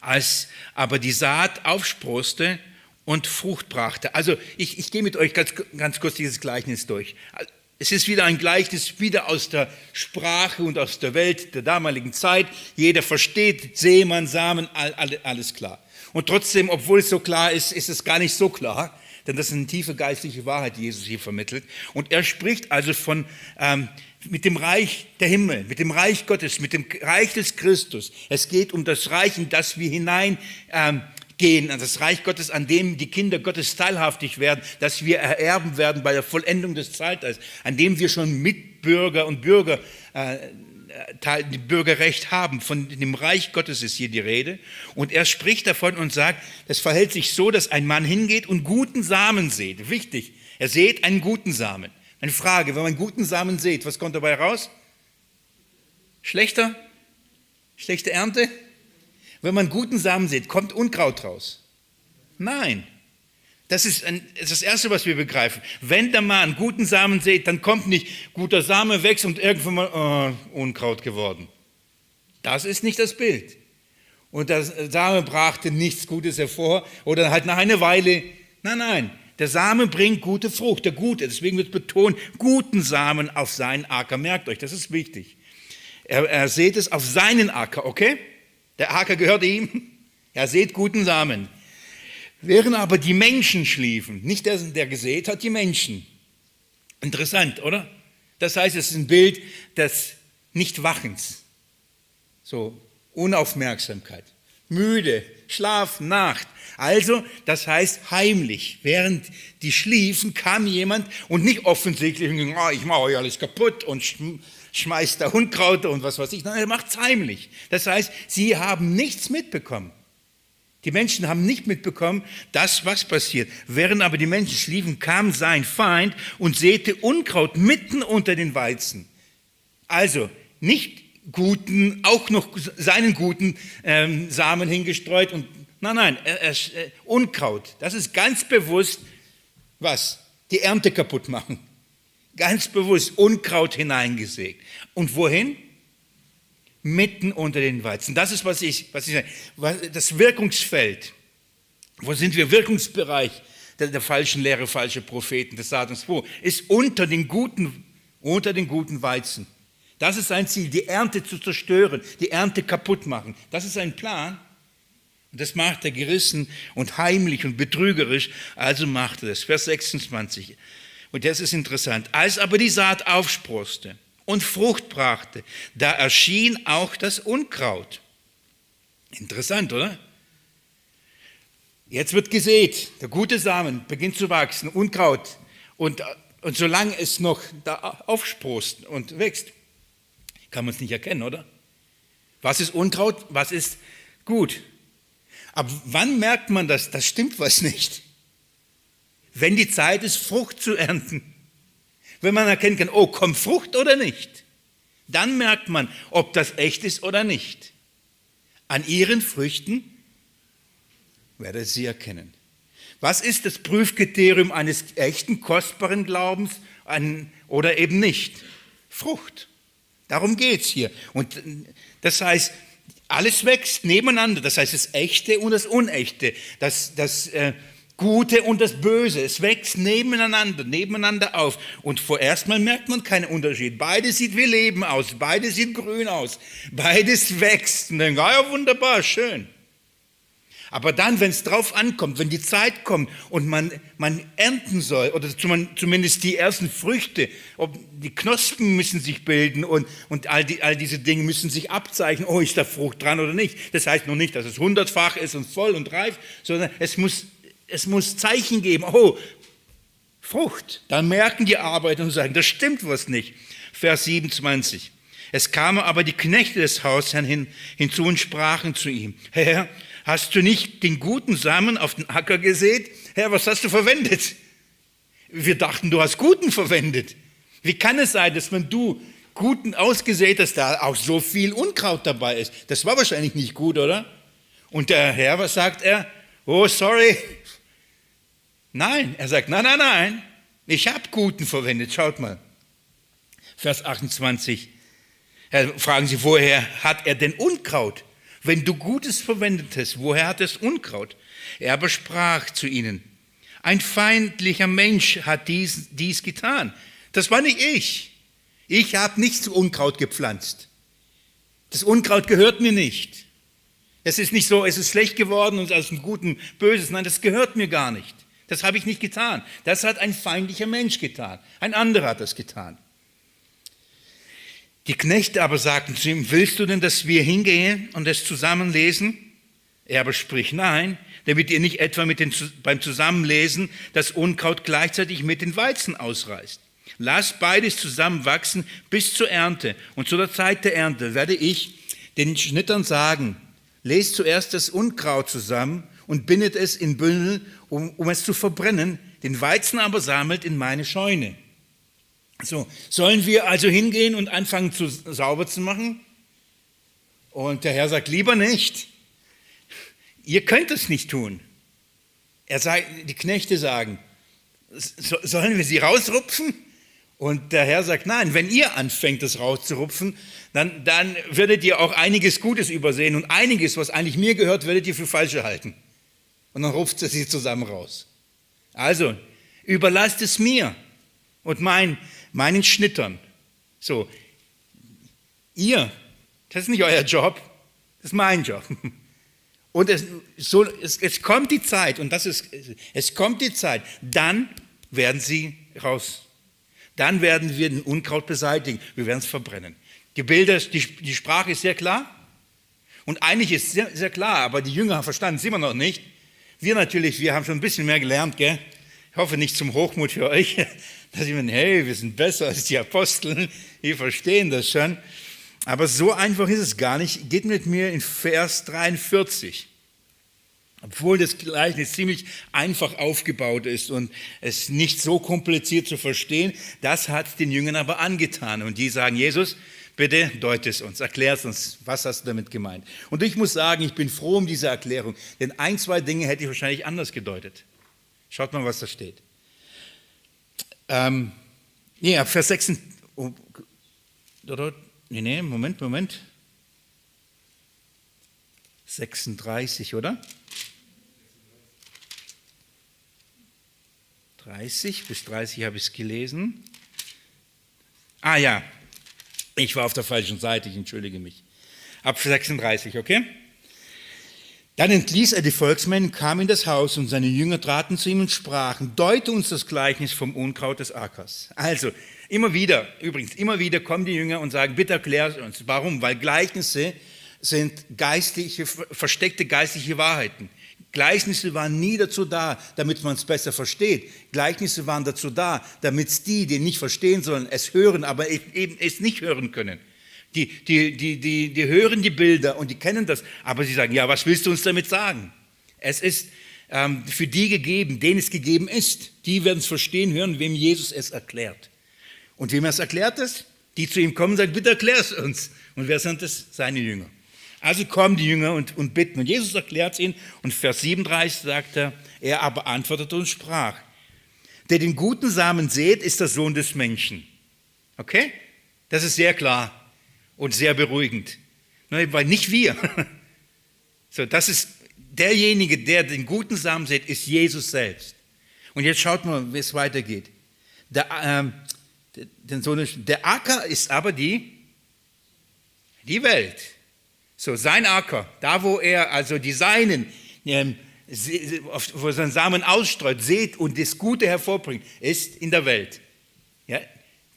Als aber die Saat aufsproste und Frucht brachte. Also ich, ich gehe mit euch ganz, ganz kurz dieses Gleichnis durch. Es ist wieder ein Gleichnis, wieder aus der Sprache und aus der Welt der damaligen Zeit. Jeder versteht, Seemann, Samen, alles klar. Und trotzdem, obwohl es so klar ist, ist es gar nicht so klar, denn das ist eine tiefe geistliche Wahrheit, die Jesus hier vermittelt. Und er spricht also von, ähm, mit dem Reich der Himmel, mit dem Reich Gottes, mit dem Reich des Christus. Es geht um das Reich, in das wir hinein ähm, gehen, an das Reich Gottes, an dem die Kinder Gottes teilhaftig werden, dass wir ererben werden bei der Vollendung des Zeitalters, an dem wir schon Mitbürger und Bürger, äh, Bürgerrecht haben. Von dem Reich Gottes ist hier die Rede. Und er spricht davon und sagt, es verhält sich so, dass ein Mann hingeht und guten Samen sät. Wichtig, er sät einen guten Samen. Eine Frage, wenn man guten Samen sät, was kommt dabei raus? Schlechter? Schlechte Ernte? Wenn man guten Samen sieht, kommt Unkraut raus. Nein. Das ist, ein, das ist, das Erste, was wir begreifen. Wenn der Mann guten Samen sieht, dann kommt nicht guter Same wächst und irgendwann mal oh, Unkraut geworden. Das ist nicht das Bild. Und der Same brachte nichts Gutes hervor oder halt nach einer Weile. Nein, nein. Der Same bringt gute Frucht, der gute. Deswegen wird betont, guten Samen auf seinen Acker. Merkt euch, das ist wichtig. Er, er sieht es auf seinen Acker, okay? Der Acker gehört ihm. Er sät guten Samen. Während aber die Menschen schliefen, nicht der, der gesät hat, die Menschen. Interessant, oder? Das heißt, es ist ein Bild des Nichtwachens. So, Unaufmerksamkeit. Müde, Schlaf, Nacht. Also, das heißt heimlich. Während die schliefen, kam jemand und nicht offensichtlich, oh, ich mache euch alles kaputt und schmeißt da Unkraut und was weiß ich. Nein, er macht es heimlich. Das heißt, sie haben nichts mitbekommen. Die Menschen haben nicht mitbekommen, das, was passiert. Während aber die Menschen schliefen, kam sein Feind und säte Unkraut mitten unter den Weizen. Also nicht guten, auch noch seinen guten ähm, Samen hingestreut und nein, nein, äh, äh, Unkraut. Das ist ganz bewusst was? Die Ernte kaputt machen ganz bewusst Unkraut hineingesägt. Und wohin? Mitten unter den Weizen. Das ist, was ich, was ich sage. Das Wirkungsfeld. Wo sind wir? Wirkungsbereich der, der falschen Lehre, falsche Propheten, des Satans. Wo? Ist unter den guten, unter den guten Weizen. Das ist sein Ziel, die Ernte zu zerstören, die Ernte kaputt machen. Das ist ein Plan. Und das macht er gerissen und heimlich und betrügerisch. Also macht er das. Vers 26. Und das ist interessant. Als aber die Saat aufsproste und Frucht brachte, da erschien auch das Unkraut. Interessant, oder? Jetzt wird gesät, der gute Samen beginnt zu wachsen, Unkraut. Und, und solange es noch da aufsprost und wächst, kann man es nicht erkennen, oder? Was ist Unkraut, was ist gut? Aber wann merkt man das? Das stimmt was nicht wenn die Zeit ist, Frucht zu ernten. Wenn man erkennen kann, oh, kommt Frucht oder nicht, dann merkt man, ob das echt ist oder nicht. An ihren Früchten werdet sie erkennen. Was ist das Prüfkriterium eines echten, kostbaren Glaubens oder eben nicht? Frucht. Darum geht es hier. Und das heißt, alles wächst nebeneinander. Das heißt, das Echte und das Unechte. Das, das äh, Gute und das Böse. Es wächst nebeneinander, nebeneinander auf. Und vorerst mal merkt man keinen Unterschied. Beides sieht wie Leben aus, beides sieht grün aus, beides wächst. Und dann, ja, wunderbar, schön. Aber dann, wenn es drauf ankommt, wenn die Zeit kommt und man, man ernten soll, oder zumindest die ersten Früchte, ob die Knospen müssen sich bilden und, und all, die, all diese Dinge müssen sich abzeichnen, oh, ist da Frucht dran oder nicht. Das heißt noch nicht, dass es hundertfach ist und voll und reif, sondern es muss es muss Zeichen geben. Oh, Frucht. Dann merken die Arbeiter und sagen, das stimmt was nicht. Vers 27. Es kamen aber die Knechte des Hausherrn hin, hinzu und sprachen zu ihm, Herr, hast du nicht den guten Samen auf den Acker gesät? Herr, was hast du verwendet? Wir dachten, du hast guten verwendet. Wie kann es sein, dass wenn du Guten ausgesät, dass da auch so viel Unkraut dabei ist. Das war wahrscheinlich nicht gut, oder? Und der Herr, was sagt er? Oh, sorry. Nein, er sagt, nein, nein, nein. Ich habe Guten verwendet. Schaut mal. Vers 28. Fragen Sie, woher hat er denn Unkraut? Wenn du Gutes verwendet hast, woher hat es Unkraut? Er aber sprach zu ihnen, ein feindlicher Mensch hat dies, dies getan. Das war nicht ich. Ich habe nichts Unkraut gepflanzt. Das Unkraut gehört mir nicht. Es ist nicht so, es ist schlecht geworden und aus dem Guten Böses. Nein, das gehört mir gar nicht. Das habe ich nicht getan. Das hat ein feindlicher Mensch getan. Ein anderer hat das getan. Die Knechte aber sagten zu ihm, willst du denn, dass wir hingehen und es zusammenlesen? Er aber spricht, nein, damit ihr nicht etwa mit den, beim Zusammenlesen das Unkraut gleichzeitig mit den Weizen ausreißt. Lass beides zusammenwachsen bis zur Ernte. Und zu der Zeit der Ernte werde ich den Schnittern sagen, lest zuerst das Unkraut zusammen und bindet es in Bündel, um, um es zu verbrennen, den Weizen aber sammelt in meine Scheune. So, sollen wir also hingehen und anfangen zu sauber zu machen? Und der Herr sagt, lieber nicht. Ihr könnt es nicht tun. Er sagt, die Knechte sagen, sollen wir sie rausrupfen? Und der Herr sagt, nein, wenn ihr anfängt, das rauszurupfen, dann, dann werdet ihr auch einiges Gutes übersehen und einiges, was eigentlich mir gehört, werdet ihr für falsche halten. Und dann ruft er sie zusammen raus. Also, überlasst es mir und mein, meinen Schnittern. So, ihr, das ist nicht euer Job, das ist mein Job. Und es, so, es, es kommt die Zeit, und das ist, es kommt die Zeit, dann werden sie raus. Dann werden wir den Unkraut beseitigen, wir werden es verbrennen. Die die, die Sprache ist sehr klar. Und eigentlich ist sehr, sehr klar, aber die Jünger verstanden es immer noch nicht. Wir natürlich, wir haben schon ein bisschen mehr gelernt, gell? Ich hoffe nicht zum Hochmut für euch, dass ich meine, hey, wir sind besser als die Apostel, wir verstehen das schon. Aber so einfach ist es gar nicht. Geht mit mir in Vers 43. Obwohl das Gleichnis ziemlich einfach aufgebaut ist und es nicht so kompliziert zu verstehen, das hat den Jüngern aber angetan. Und die sagen, Jesus, bitte deute es uns, erklär es uns, was hast du damit gemeint? Und ich muss sagen, ich bin froh um diese Erklärung, denn ein, zwei Dinge hätte ich wahrscheinlich anders gedeutet. Schaut mal, was da steht. Ähm, nee, Vers 6. Oh, nee, nee, Moment, Moment. 36, oder? 30, bis 30 habe ich es gelesen. Ah ja, ich war auf der falschen Seite, ich entschuldige mich. Ab 36, okay? Dann entließ er die Volksmänner, kam in das Haus und seine Jünger traten zu ihm und sprachen, deute uns das Gleichnis vom Unkraut des Ackers. Also, immer wieder, übrigens, immer wieder kommen die Jünger und sagen, bitte erklär uns. Warum? Weil Gleichnisse sind geistliche, versteckte geistliche Wahrheiten. Gleichnisse waren nie dazu da, damit man es besser versteht. Gleichnisse waren dazu da, damit die, die nicht verstehen sollen, es hören, aber eben es nicht hören können. Die, die, die, die, die hören die Bilder und die kennen das, aber sie sagen, ja, was willst du uns damit sagen? Es ist ähm, für die gegeben, denen es gegeben ist. Die werden es verstehen, hören, wem Jesus es erklärt. Und wem er es erklärt ist? Die zu ihm kommen sagen, bitte erklär es uns. Und wer sind es? Seine Jünger. Also kommen die Jünger und, und bitten. Und Jesus erklärt es ihnen. Und Vers 37 sagt er, er aber antwortete und sprach, der den guten Samen sät, ist der Sohn des Menschen. Okay? Das ist sehr klar und sehr beruhigend. Weil nicht wir. So, das ist derjenige, der den guten Samen sät, ist Jesus selbst. Und jetzt schaut mal, wie es weitergeht. Der, der, der Acker ist aber die, die Welt. So, sein Acker, da wo er also die Seinen, ähm, wo sein Samen ausstreut, seht und das Gute hervorbringt, ist in der Welt. Ja,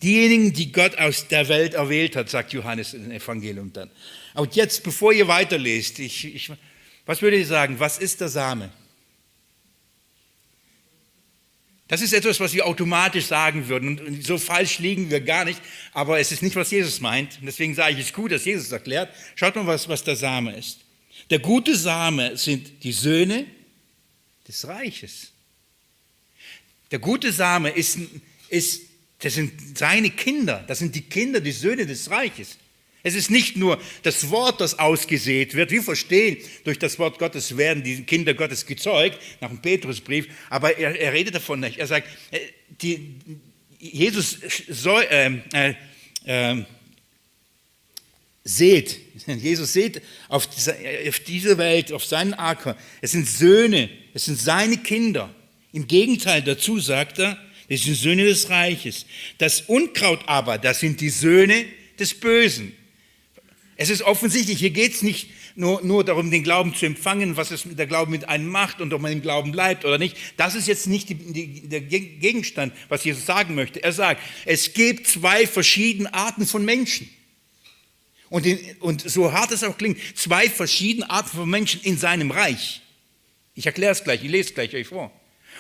Diejenigen, die Gott aus der Welt erwählt hat, sagt Johannes im Evangelium dann. Und jetzt, bevor ihr weiterlest, ich, ich, was würde ich sagen? Was ist der Same? Das ist etwas, was wir automatisch sagen würden. Und so falsch liegen wir gar nicht. Aber es ist nicht, was Jesus meint. Und deswegen sage ich, es ist gut, dass Jesus erklärt. Schaut mal, was, was der Same ist. Der gute Same sind die Söhne des Reiches. Der gute Same ist, ist Das sind seine Kinder, das sind die Kinder, die Söhne des Reiches. Es ist nicht nur das Wort, das ausgesät wird. Wir verstehen, durch das Wort Gottes werden die Kinder Gottes gezeugt, nach dem Petrusbrief, aber er, er redet davon nicht. Er sagt, äh, die, Jesus soll, ähm, äh, äh, seht, Jesus seht auf, dieser, auf diese Welt, auf seinen Acker. Es sind Söhne, es sind seine Kinder. Im Gegenteil dazu sagt er, es sind Söhne des Reiches. Das Unkraut aber, das sind die Söhne des Bösen. Es ist offensichtlich, hier geht es nicht nur, nur darum, den Glauben zu empfangen, was es mit der Glauben mit einem macht und ob man im Glauben bleibt oder nicht. Das ist jetzt nicht die, die, der Gegenstand, was Jesus sagen möchte. Er sagt, es gibt zwei verschiedene Arten von Menschen. Und, in, und so hart es auch klingt, zwei verschiedene Arten von Menschen in seinem Reich. Ich erkläre es gleich, ich lese es gleich euch vor.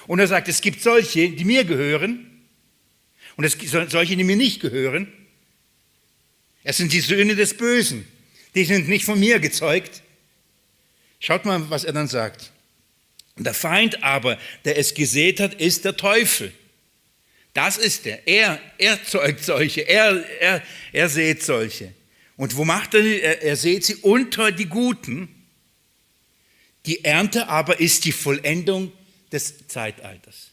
Und er sagt, es gibt solche, die mir gehören und es gibt solche, die mir nicht gehören. Es sind die Söhne des Bösen. Die sind nicht von mir gezeugt. Schaut mal, was er dann sagt. Der Feind aber, der es gesät hat, ist der Teufel. Das ist er. Er, er zeugt solche. Er, er, er sät solche. Und wo macht er? Er, er sät sie unter die Guten. Die Ernte aber ist die Vollendung des Zeitalters.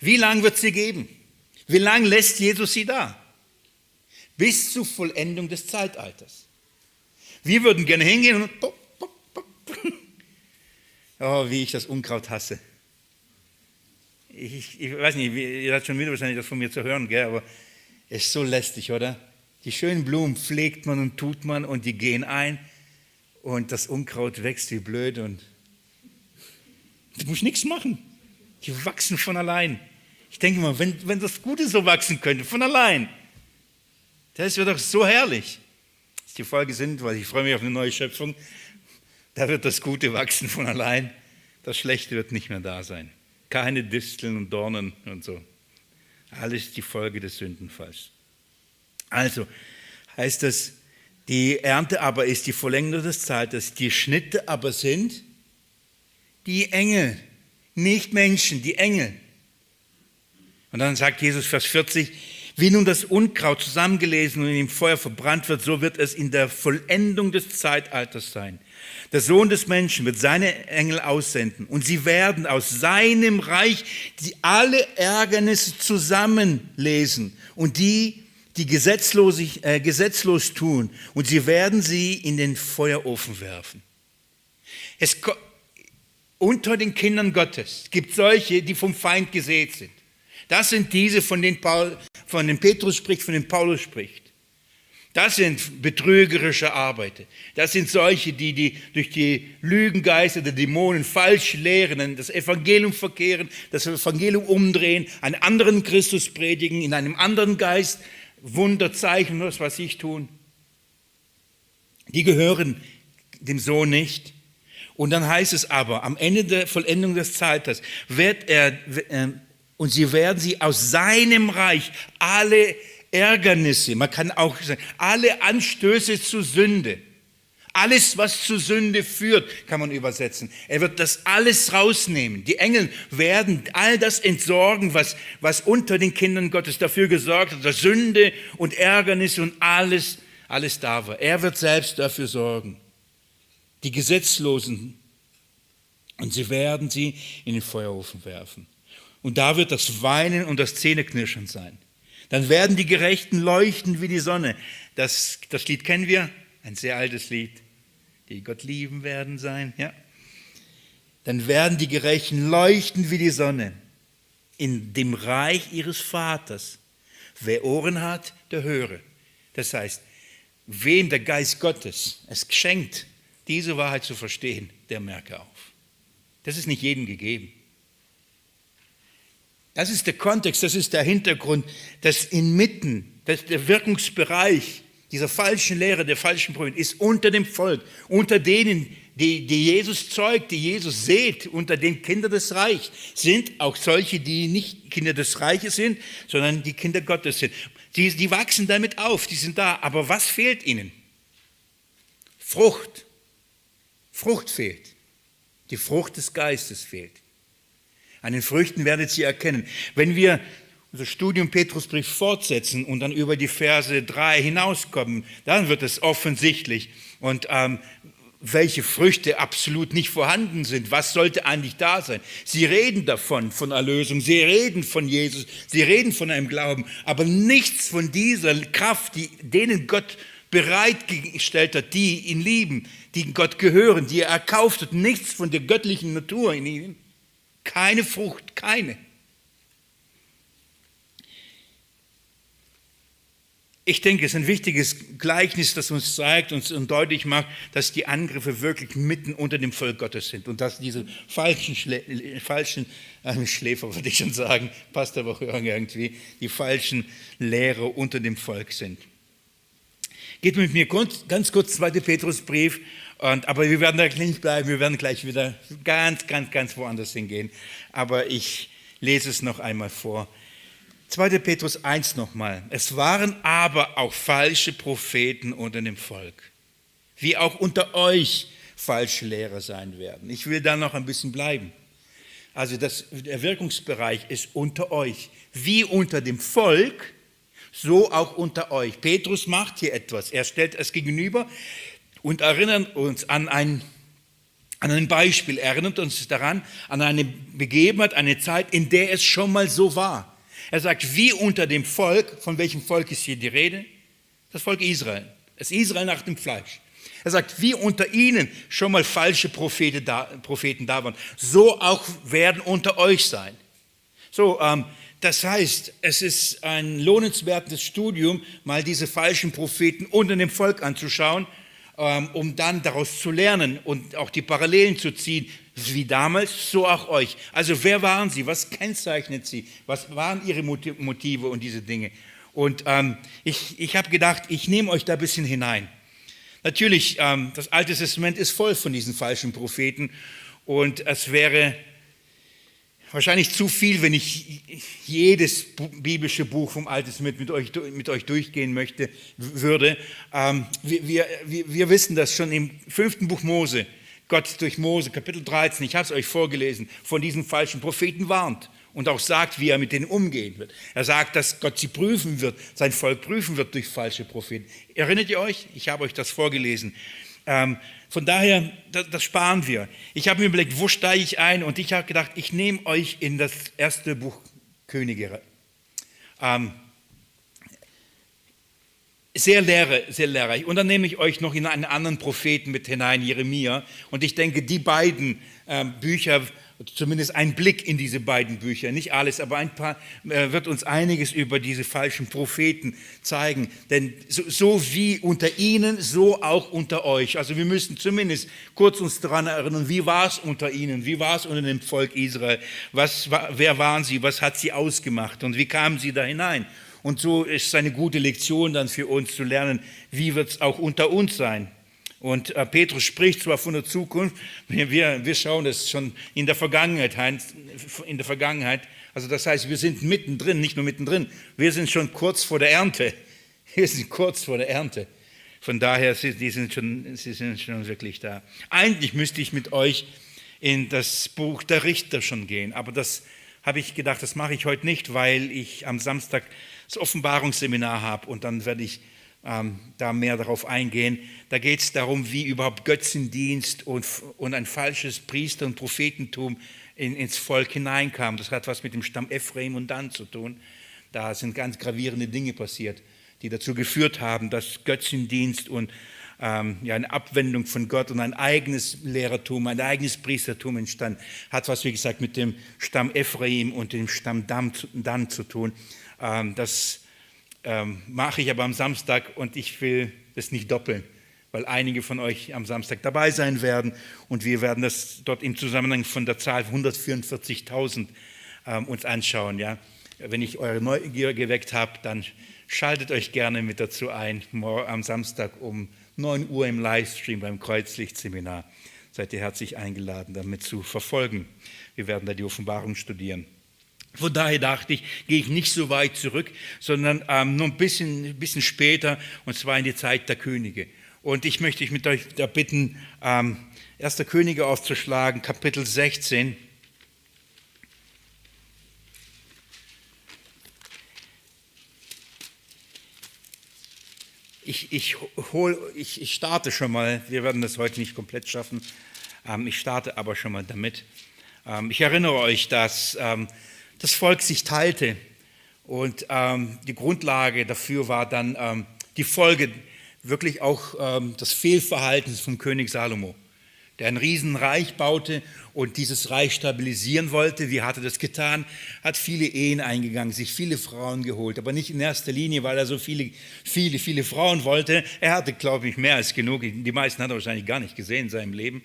Wie lange wird sie geben? Wie lange lässt Jesus sie da? Bis zur Vollendung des Zeitalters. Wir würden gerne hingehen und oh, wie ich das Unkraut hasse. Ich, ich weiß nicht, ihr seid schon wieder wahrscheinlich das von mir zu hören, gell? aber es ist so lästig, oder? Die schönen Blumen pflegt man und tut man und die gehen ein und das Unkraut wächst wie blöd und du musst nichts machen. Die wachsen von allein. Ich denke mal, wenn, wenn das Gute so wachsen könnte, von allein, das wird doch so herrlich. Das die Folge sind, weil ich freue mich auf eine neue Schöpfung. Da wird das Gute wachsen von allein. Das Schlechte wird nicht mehr da sein. Keine Disteln und Dornen und so. Alles die Folge des Sündenfalls. Also heißt das, die Ernte aber ist die Vollendung des Zeites, die Schnitte aber sind die Engel, nicht Menschen, die Engel. Und dann sagt Jesus Vers 40, wie nun das Unkraut zusammengelesen und im Feuer verbrannt wird, so wird es in der Vollendung des Zeitalters sein. Der Sohn des Menschen wird seine Engel aussenden und sie werden aus seinem Reich die alle Ärgernisse zusammenlesen und die, die gesetzlos, äh, gesetzlos tun und sie werden sie in den Feuerofen werfen. Es, unter den Kindern Gottes gibt solche, die vom Feind gesät sind. Das sind diese, von denen, Paul, von denen Petrus spricht, von denen Paulus spricht. Das sind betrügerische Arbeiter. Das sind solche, die, die durch die Lügengeister der Dämonen falsch lehren, das Evangelium verkehren, das Evangelium umdrehen, einen anderen Christus predigen, in einem anderen Geist Wunderzeichen, was ich tun. Die gehören dem Sohn nicht. Und dann heißt es aber, am Ende der Vollendung des Zeitalters wird er, äh, und sie werden sie aus seinem Reich alle Ärgernisse, man kann auch sagen, alle Anstöße zu Sünde, alles, was zu Sünde führt, kann man übersetzen. Er wird das alles rausnehmen. Die Engel werden all das entsorgen, was, was unter den Kindern Gottes dafür gesorgt hat, dass Sünde und Ärgernis und alles, alles da war. Er wird selbst dafür sorgen. Die Gesetzlosen. Und sie werden sie in den Feuerofen werfen. Und da wird das Weinen und das Zähneknirschen sein. Dann werden die Gerechten leuchten wie die Sonne. Das, das Lied kennen wir, ein sehr altes Lied. Die Gott lieben werden sein, ja. Dann werden die Gerechten leuchten wie die Sonne in dem Reich ihres Vaters. Wer Ohren hat, der höre. Das heißt, wem der Geist Gottes es schenkt, diese Wahrheit zu verstehen, der merke auf. Das ist nicht jedem gegeben. Das ist der Kontext, das ist der Hintergrund, dass inmitten, dass der Wirkungsbereich dieser falschen Lehre, der falschen Brüder ist unter dem Volk, unter denen, die, die Jesus zeugt, die Jesus seht, unter den Kindern des Reichs, sind auch solche, die nicht Kinder des Reiches sind, sondern die Kinder Gottes sind. Die, die wachsen damit auf, die sind da. Aber was fehlt ihnen? Frucht. Frucht fehlt. Die Frucht des Geistes fehlt. An den Früchten werdet ihr erkennen. Wenn wir unser Studium Petrusbrief fortsetzen und dann über die Verse 3 hinauskommen, dann wird es offensichtlich. Und ähm, welche Früchte absolut nicht vorhanden sind. Was sollte eigentlich da sein? Sie reden davon, von Erlösung, sie reden von Jesus, sie reden von einem Glauben, aber nichts von dieser Kraft, die denen Gott bereitgestellt hat, die ihn lieben, die Gott gehören, die er erkauft hat, nichts von der göttlichen Natur in ihnen. Keine Frucht, keine. Ich denke, es ist ein wichtiges Gleichnis, das uns zeigt und deutlich macht, dass die Angriffe wirklich mitten unter dem Volk Gottes sind und dass diese falschen, Schlä falschen äh, Schläfer, würde ich schon sagen, passt aber auch irgendwie, die falschen Lehrer unter dem Volk sind. Geht mit mir ganz kurz 2. Petrusbrief, und, aber wir werden da nicht bleiben, wir werden gleich wieder ganz, ganz, ganz woanders hingehen. Aber ich lese es noch einmal vor. 2. Petrus 1 nochmal. Es waren aber auch falsche Propheten unter dem Volk, wie auch unter euch falsche Lehrer sein werden. Ich will da noch ein bisschen bleiben. Also das, der Wirkungsbereich ist unter euch, wie unter dem Volk, so auch unter euch. Petrus macht hier etwas. Er stellt es gegenüber und erinnert uns an ein, an ein Beispiel, er erinnert uns daran, an eine Begebenheit, eine Zeit, in der es schon mal so war. Er sagt, wie unter dem Volk, von welchem Volk ist hier die Rede? Das Volk Israel. Das Israel nach dem Fleisch. Er sagt, wie unter ihnen schon mal falsche Propheten da, Propheten da waren, so auch werden unter euch sein. So, ähm, das heißt, es ist ein lohnenswertes Studium, mal diese falschen Propheten unter dem Volk anzuschauen, um dann daraus zu lernen und auch die Parallelen zu ziehen wie damals, so auch euch. Also wer waren sie? Was kennzeichnet sie? Was waren ihre Motive und diese Dinge? Und ähm, ich, ich habe gedacht, ich nehme euch da ein bisschen hinein. Natürlich, ähm, das Alte Testament ist voll von diesen falschen Propheten und es wäre wahrscheinlich zu viel, wenn ich jedes biblische Buch vom Alten Testament mit euch, mit euch durchgehen möchte, würde. Ähm, wir, wir, wir wissen das schon im fünften Buch Mose Gott durch Mose, Kapitel 13, ich habe es euch vorgelesen, von diesen falschen Propheten warnt und auch sagt, wie er mit denen umgehen wird. Er sagt, dass Gott sie prüfen wird, sein Volk prüfen wird durch falsche Propheten. Erinnert ihr euch? Ich habe euch das vorgelesen. Ähm, von daher, das, das, sparen wir. Ich habe mir überlegt, wo steige ich ein? Und ich habe gedacht, ich nehme euch in das erste Buch Könige. Ähm, sehr, lehre, sehr lehrreich. Und dann nehme ich euch noch in einen anderen Propheten mit hinein, Jeremia. Und ich denke, die beiden äh, Bücher, zumindest ein Blick in diese beiden Bücher, nicht alles, aber ein paar, äh, wird uns einiges über diese falschen Propheten zeigen. Denn so, so, wie unter ihnen, so auch unter euch. Also wir müssen zumindest kurz uns daran erinnern, wie war es unter ihnen, wie war es unter dem Volk Israel, was, wer waren sie, was hat sie ausgemacht und wie kamen sie da hinein. Und so ist es eine gute Lektion dann für uns zu lernen, wie wird es auch unter uns sein. Und äh, Petrus spricht zwar von der Zukunft, wir, wir schauen das schon in der Vergangenheit, in der Vergangenheit. Also das heißt, wir sind mittendrin, nicht nur mittendrin, wir sind schon kurz vor der Ernte. Wir sind kurz vor der Ernte. Von daher, sie, sind schon, sie sind schon wirklich da. Eigentlich müsste ich mit euch in das Buch der Richter schon gehen, aber das habe ich gedacht, das mache ich heute nicht, weil ich am Samstag das Offenbarungsseminar habe und dann werde ich ähm, da mehr darauf eingehen. Da geht es darum, wie überhaupt Götzendienst und, und ein falsches Priester- und Prophetentum in, ins Volk hineinkam. Das hat was mit dem Stamm Ephraim und Dan zu tun. Da sind ganz gravierende Dinge passiert, die dazu geführt haben, dass Götzendienst und ähm, ja, eine Abwendung von Gott und ein eigenes Lehrertum, ein eigenes Priestertum entstand. Hat was, wie gesagt, mit dem Stamm Ephraim und dem Stamm Dan zu tun. Ähm, das ähm, mache ich aber am Samstag und ich will das nicht doppeln, weil einige von euch am Samstag dabei sein werden und wir werden das dort im Zusammenhang von der Zahl 144.000 ähm, uns anschauen. Ja? Wenn ich eure Neugier geweckt habe, dann schaltet euch gerne mit dazu ein, am Samstag um 9 Uhr im Livestream beim Kreuzlichtseminar. Seid ihr herzlich eingeladen, damit zu verfolgen. Wir werden da die Offenbarung studieren. Von daher dachte ich, gehe ich nicht so weit zurück, sondern ähm, nur ein bisschen, bisschen später, und zwar in die Zeit der Könige. Und ich möchte euch mit euch da bitten, ähm, 1. Könige aufzuschlagen, Kapitel 16. Ich, ich, hol, ich, ich starte schon mal, wir werden das heute nicht komplett schaffen, ähm, ich starte aber schon mal damit. Ähm, ich erinnere euch, dass ähm, das Volk sich teilte und ähm, die Grundlage dafür war dann ähm, die Folge, wirklich auch ähm, das Fehlverhalten vom König Salomo der ein Riesenreich baute und dieses Reich stabilisieren wollte. Wie hat er das getan? Hat viele Ehen eingegangen, sich viele Frauen geholt, aber nicht in erster Linie, weil er so viele, viele, viele Frauen wollte. Er hatte, glaube ich, mehr als genug. Die meisten hat er wahrscheinlich gar nicht gesehen in seinem Leben.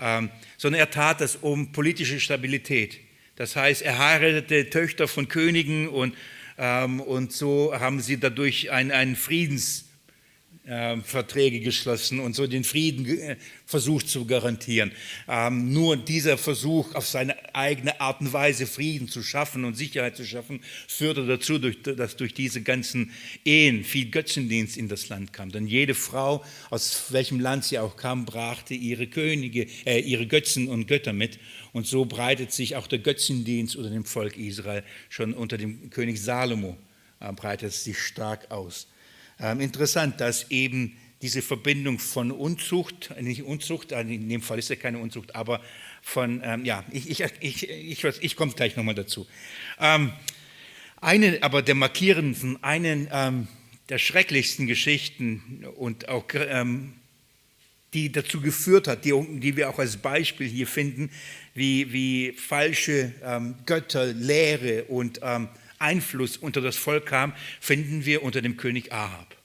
Ähm, sondern er tat das um politische Stabilität. Das heißt, er heiratete Töchter von Königen und, ähm, und so haben sie dadurch einen, einen Friedens ähm, Verträge geschlossen und so den Frieden äh, versucht zu garantieren. Ähm, nur dieser Versuch, auf seine eigene Art und Weise Frieden zu schaffen und Sicherheit zu schaffen, führte dazu, dass durch diese ganzen Ehen viel Götzendienst in das Land kam. Denn jede Frau, aus welchem Land sie auch kam, brachte ihre Könige, äh, ihre Götzen und Götter mit. Und so breitet sich auch der Götzendienst unter dem Volk Israel schon unter dem König Salomo äh, breitet sich stark aus. Ähm, interessant, dass eben diese Verbindung von Unzucht, nicht Unzucht, äh, in dem Fall ist ja keine Unzucht, aber von, ähm, ja, ich, ich, ich, ich, ich komme gleich nochmal dazu. Ähm, eine aber der markierendsten, einen ähm, der schrecklichsten Geschichten und auch ähm, die dazu geführt hat, die, die, wir auch als Beispiel hier finden, wie, wie falsche ähm, Götter, Lehre und ähm, Einfluss unter das Volk kam, finden wir unter dem König Ahab.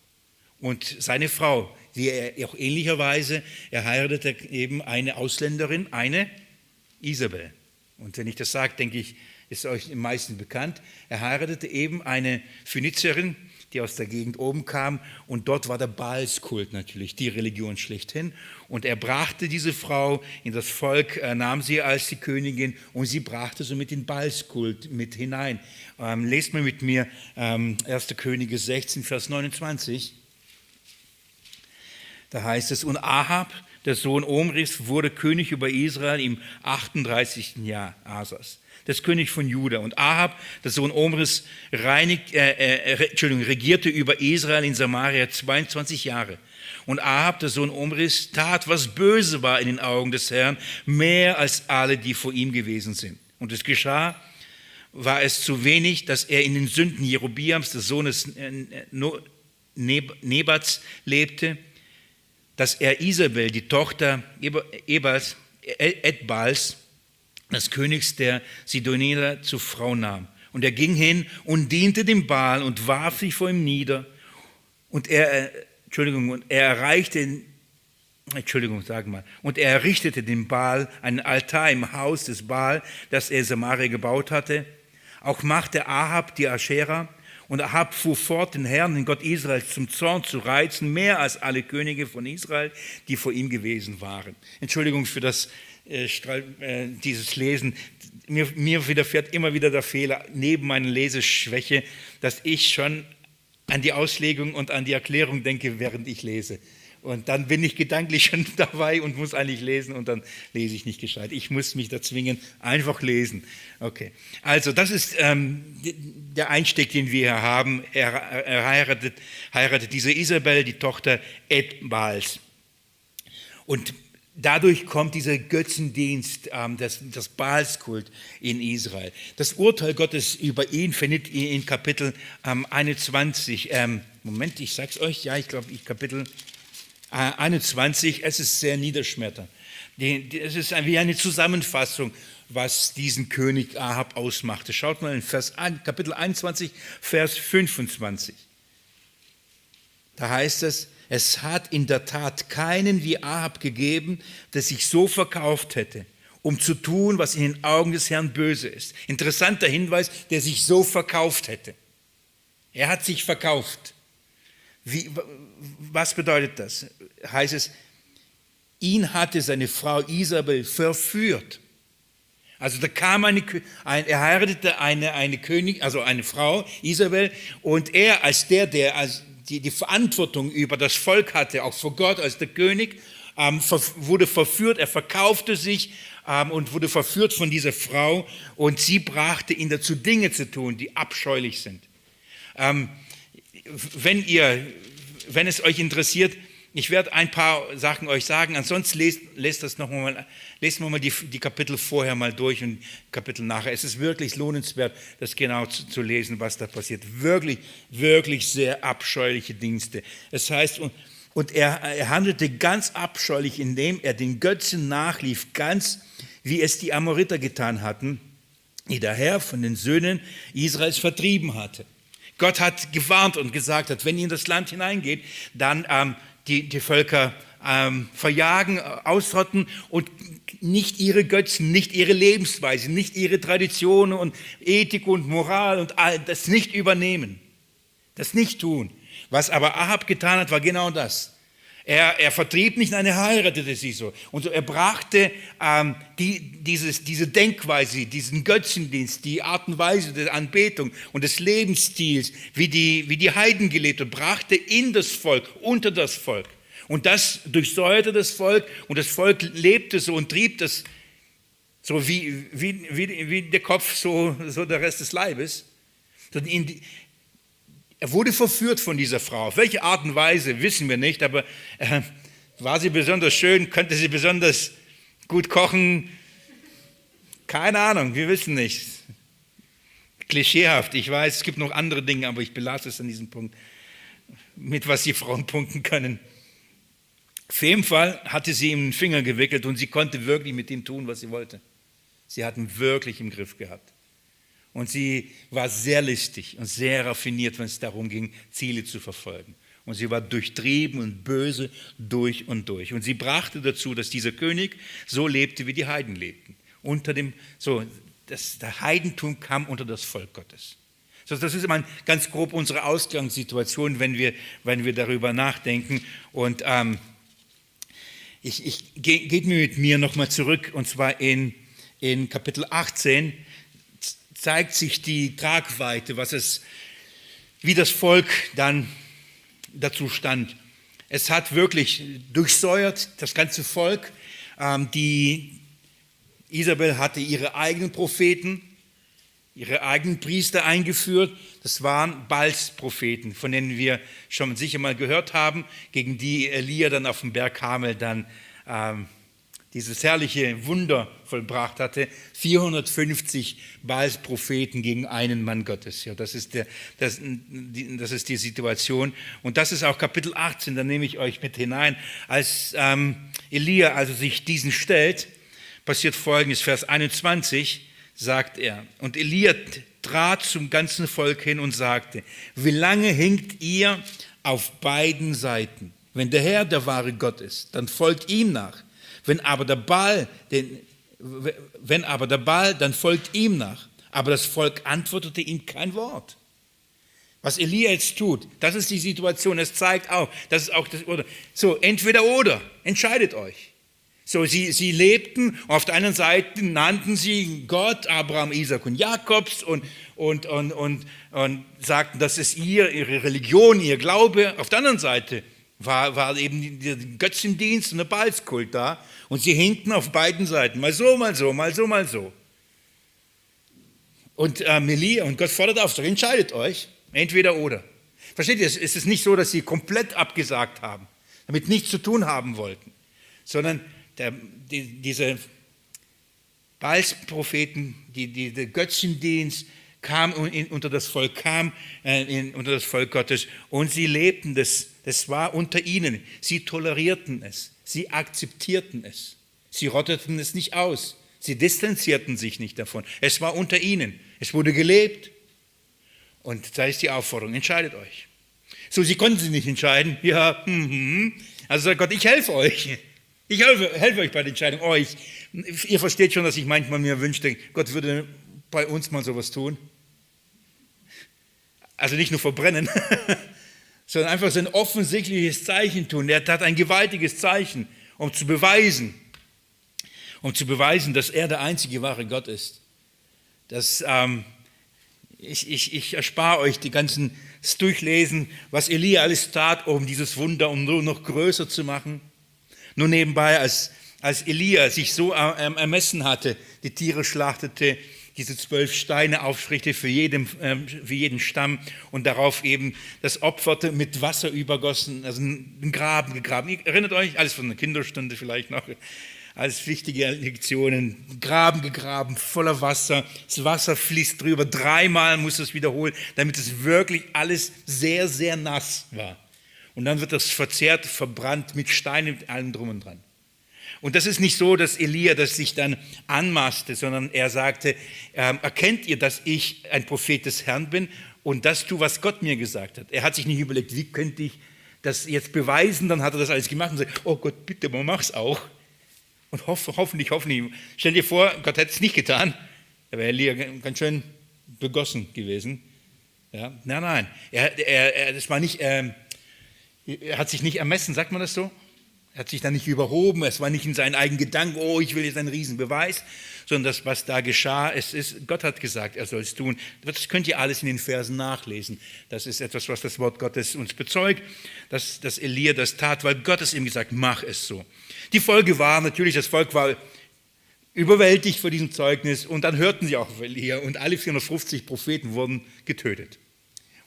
Und seine Frau, die er auch ähnlicherweise, er heiratete eben eine Ausländerin, eine Isabel. Und wenn ich das sage, denke ich, ist euch im meisten bekannt. Er heiratete eben eine Phönizierin, die aus der Gegend oben kam. Und dort war der Baalskult natürlich, die Religion schlechthin. Und er brachte diese Frau in das Volk, nahm sie als die Königin und sie brachte somit den Baalskult mit hinein. Ähm, lest mal mit mir ähm, 1. Könige 16, Vers 29. Da heißt es, und Ahab, der Sohn Omris, wurde König über Israel im 38. Jahr Asas des König von Juda. Und Ahab, der Sohn Omris, reinigt, äh, äh, Entschuldigung, regierte über Israel in Samaria 22 Jahre. Und Ahab, der Sohn Omris, tat, was böse war in den Augen des Herrn, mehr als alle, die vor ihm gewesen sind. Und es geschah, war es zu wenig, dass er in den Sünden Jerobiams, des Sohnes äh, Nebats, lebte, dass er Isabel, die Tochter Ebals, Edbals, des Königs der Sidonier zur Frau nahm. Und er ging hin und diente dem Baal und warf sich vor ihm nieder. Und er, äh, Entschuldigung, und er erreichte, Entschuldigung, sag mal, und er errichtete dem Baal einen Altar im Haus des Baal, das er Samaria gebaut hatte. Auch machte Ahab die Aschera und Ahab fuhr fort, den Herrn, den Gott Israels, zum Zorn zu reizen, mehr als alle Könige von Israel, die vor ihm gewesen waren. Entschuldigung für das äh, äh, dieses Lesen. Mir, mir widerfährt immer wieder der Fehler, neben meiner Leseschwäche, dass ich schon an die Auslegung und an die Erklärung denke, während ich lese. Und dann bin ich gedanklich schon dabei und muss eigentlich lesen und dann lese ich nicht gescheit. Ich muss mich da zwingen, einfach lesen. Okay. Also das ist ähm, der Einstieg, den wir hier haben. Er, er heiratet, heiratet diese Isabel, die Tochter Edbals. Und Dadurch kommt dieser Götzendienst, ähm, das, das Baalskult in Israel. Das Urteil Gottes über ihn findet ihr in Kapitel ähm, 21. Ähm, Moment, ich sag's euch, ja, ich glaube, Kapitel äh, 21, es ist sehr niederschmetternd. Es ist wie eine Zusammenfassung, was diesen König Ahab ausmachte. Schaut mal in Vers, Kapitel 21, Vers 25. Da heißt es, es hat in der Tat keinen wie Ahab gegeben, der sich so verkauft hätte, um zu tun, was in den Augen des Herrn böse ist. Interessanter Hinweis, der sich so verkauft hätte. Er hat sich verkauft. Wie, was bedeutet das? Heißt es, ihn hatte seine Frau Isabel verführt. Also da kam eine, ein, er heiratete eine, eine König, also eine Frau, Isabel, und er als der, der als die, die Verantwortung über das Volk hatte, auch vor Gott als der König, ähm, wurde verführt, er verkaufte sich ähm, und wurde verführt von dieser Frau und sie brachte ihn dazu, Dinge zu tun, die abscheulich sind. Ähm, wenn ihr wenn es euch interessiert, ich werde ein paar Sachen euch sagen. Ansonsten lest, lest das noch mal, lest mal die, die Kapitel vorher mal durch und Kapitel nachher. Es ist wirklich lohnenswert, das genau zu, zu lesen, was da passiert. Wirklich, wirklich sehr abscheuliche Dienste. Es heißt, und, und er, er handelte ganz abscheulich, indem er den Götzen nachlief, ganz wie es die Amoriter getan hatten, die der Herr von den Söhnen Israels vertrieben hatte. Gott hat gewarnt und gesagt hat, wenn ihr in das Land hineingeht, dann ähm, die, die Völker ähm, verjagen, ausrotten und nicht ihre Götzen, nicht ihre Lebensweise, nicht ihre Traditionen und Ethik und Moral und all das nicht übernehmen. Das nicht tun. Was aber Ahab getan hat, war genau das. Er, er vertrieb nicht, nein, er heiratete sie so. Und so er brachte ähm, die, dieses, diese Denkweise, diesen Götzendienst, die Art und Weise der Anbetung und des Lebensstils, wie die, wie die Heiden gelebt und brachte in das Volk, unter das Volk. Und das durchsäuerte das Volk und das Volk lebte so und trieb das so wie, wie, wie, wie der Kopf, so, so der Rest des Leibes. Er wurde verführt von dieser Frau. Auf welche Art und Weise wissen wir nicht, aber äh, war sie besonders schön? Könnte sie besonders gut kochen? Keine Ahnung, wir wissen nicht. Klischeehaft, ich weiß, es gibt noch andere Dinge, aber ich belasse es an diesem Punkt, mit was die Frauen punkten können. Auf jeden Fall hatte sie ihm den Finger gewickelt und sie konnte wirklich mit ihm tun, was sie wollte. Sie hat ihn wirklich im Griff gehabt. Und sie war sehr listig und sehr raffiniert, wenn es darum ging, Ziele zu verfolgen. Und sie war durchtrieben und böse durch und durch. Und sie brachte dazu, dass dieser König so lebte, wie die Heiden lebten. Unter dem, so, das, der Heidentum kam unter das Volk Gottes. So, das ist immer ganz grob unsere Ausgangssituation, wenn wir, wenn wir darüber nachdenken. Und ähm, ich, ich geht mit mir nochmal zurück, und zwar in, in Kapitel 18 zeigt sich die Tragweite, was es, wie das Volk dann dazu stand. Es hat wirklich durchsäuert das ganze Volk. Ähm, die Isabel hatte ihre eigenen Propheten, ihre eigenen Priester eingeführt. Das waren Balspropheten, von denen wir schon sicher mal gehört haben, gegen die Elia dann auf dem Berg Kamel dann ähm, dieses herrliche Wunder vollbracht hatte, 450 Baals-Propheten gegen einen Mann Gottes. Ja, das, ist der, das, das ist die Situation. Und das ist auch Kapitel 18, da nehme ich euch mit hinein. Als ähm, Elia also sich diesen stellt, passiert folgendes, Vers 21 sagt er, und Elia trat zum ganzen Volk hin und sagte, wie lange hinkt ihr auf beiden Seiten? Wenn der Herr der wahre Gott ist, dann folgt ihm nach. Wenn aber der Baal, den, wenn aber der Baal, dann folgt ihm nach. Aber das Volk antwortete ihm kein Wort. Was Elia jetzt tut, das ist die Situation. Es zeigt auch, das ist auch das oder so entweder oder. Entscheidet euch. So, sie, sie lebten, auf der einen Seite nannten sie Gott, Abraham, Isaac und Jakobs und, und, und, und, und sagten, das ist ihr, ihre Religion, ihr Glaube. Auf der anderen Seite war, war eben der Götzendienst und der Balskult da. Und sie hinkten auf beiden Seiten, mal so, mal so, mal so, mal so. Und äh, Melia und Gott fordert auf, so entscheidet euch, entweder oder. Versteht ihr, es ist nicht so, dass sie komplett abgesagt haben, damit nichts zu tun haben wollten, sondern der, die, diese Balspropheten, die, die, der Götzendienst, kam in, unter das Volk, kam äh, in, unter das Volk Gottes und sie lebten das das war unter ihnen. Sie tolerierten es. Sie akzeptierten es. Sie rotteten es nicht aus. Sie distanzierten sich nicht davon. Es war unter ihnen. Es wurde gelebt. Und da ist die Aufforderung, entscheidet euch. So, sie konnten sich nicht entscheiden. Ja, hm, hm. also sagt Gott, ich helfe euch. Ich helfe, helfe euch bei der Entscheidung. Euch. Ihr versteht schon, dass ich manchmal mir wünschte, Gott würde bei uns mal sowas tun. Also nicht nur verbrennen, sondern einfach sein offensichtliches Zeichen tun. Er hat ein gewaltiges Zeichen, um zu beweisen, um zu beweisen, dass er der einzige wahre Gott ist. Das, ähm, ich, ich, ich erspare euch die ganzen Durchlesen, was Elia alles tat, um dieses Wunder um nur noch größer zu machen. Nur nebenbei, als, als Elia sich so ermessen hatte, die Tiere schlachtete, diese zwölf Steine aufrichtete für, jedem, äh, für jeden Stamm und darauf eben das opferte mit Wasser übergossen, also einen Graben gegraben. Ihr erinnert euch, alles von einer Kinderstunde vielleicht noch, alles wichtige Lektionen. Graben gegraben, voller Wasser, das Wasser fließt drüber, dreimal muss es wiederholen, damit es wirklich alles sehr, sehr nass war. Und dann wird das verzehrt, verbrannt mit Steinen, mit allem drum und dran. Und das ist nicht so, dass Elia das sich dann anmaßte, sondern er sagte, ähm, erkennt ihr, dass ich ein Prophet des Herrn bin und das tue, was Gott mir gesagt hat. Er hat sich nicht überlegt, wie könnte ich das jetzt beweisen, dann hat er das alles gemacht und sagt, oh Gott, bitte, man mach's auch. Und hoff, hoffentlich, hoffentlich. Stell dir vor, Gott hätte es nicht getan, da wäre Elia ganz schön begossen gewesen. Ja, nein, nein, er, er, er, das war nicht, ähm, er hat sich nicht ermessen, sagt man das so? Er hat sich da nicht überhoben, es war nicht in seinen eigenen Gedanken, oh, ich will jetzt einen Riesenbeweis, sondern das, was da geschah, es ist, Gott hat gesagt, er soll es tun. Das könnt ihr alles in den Versen nachlesen. Das ist etwas, was das Wort Gottes uns bezeugt, dass, dass Elia das tat, weil Gott es ihm gesagt, mach es so. Die Folge war natürlich, das Volk war überwältigt vor diesem Zeugnis und dann hörten sie auch auf Elia und alle 450 Propheten wurden getötet.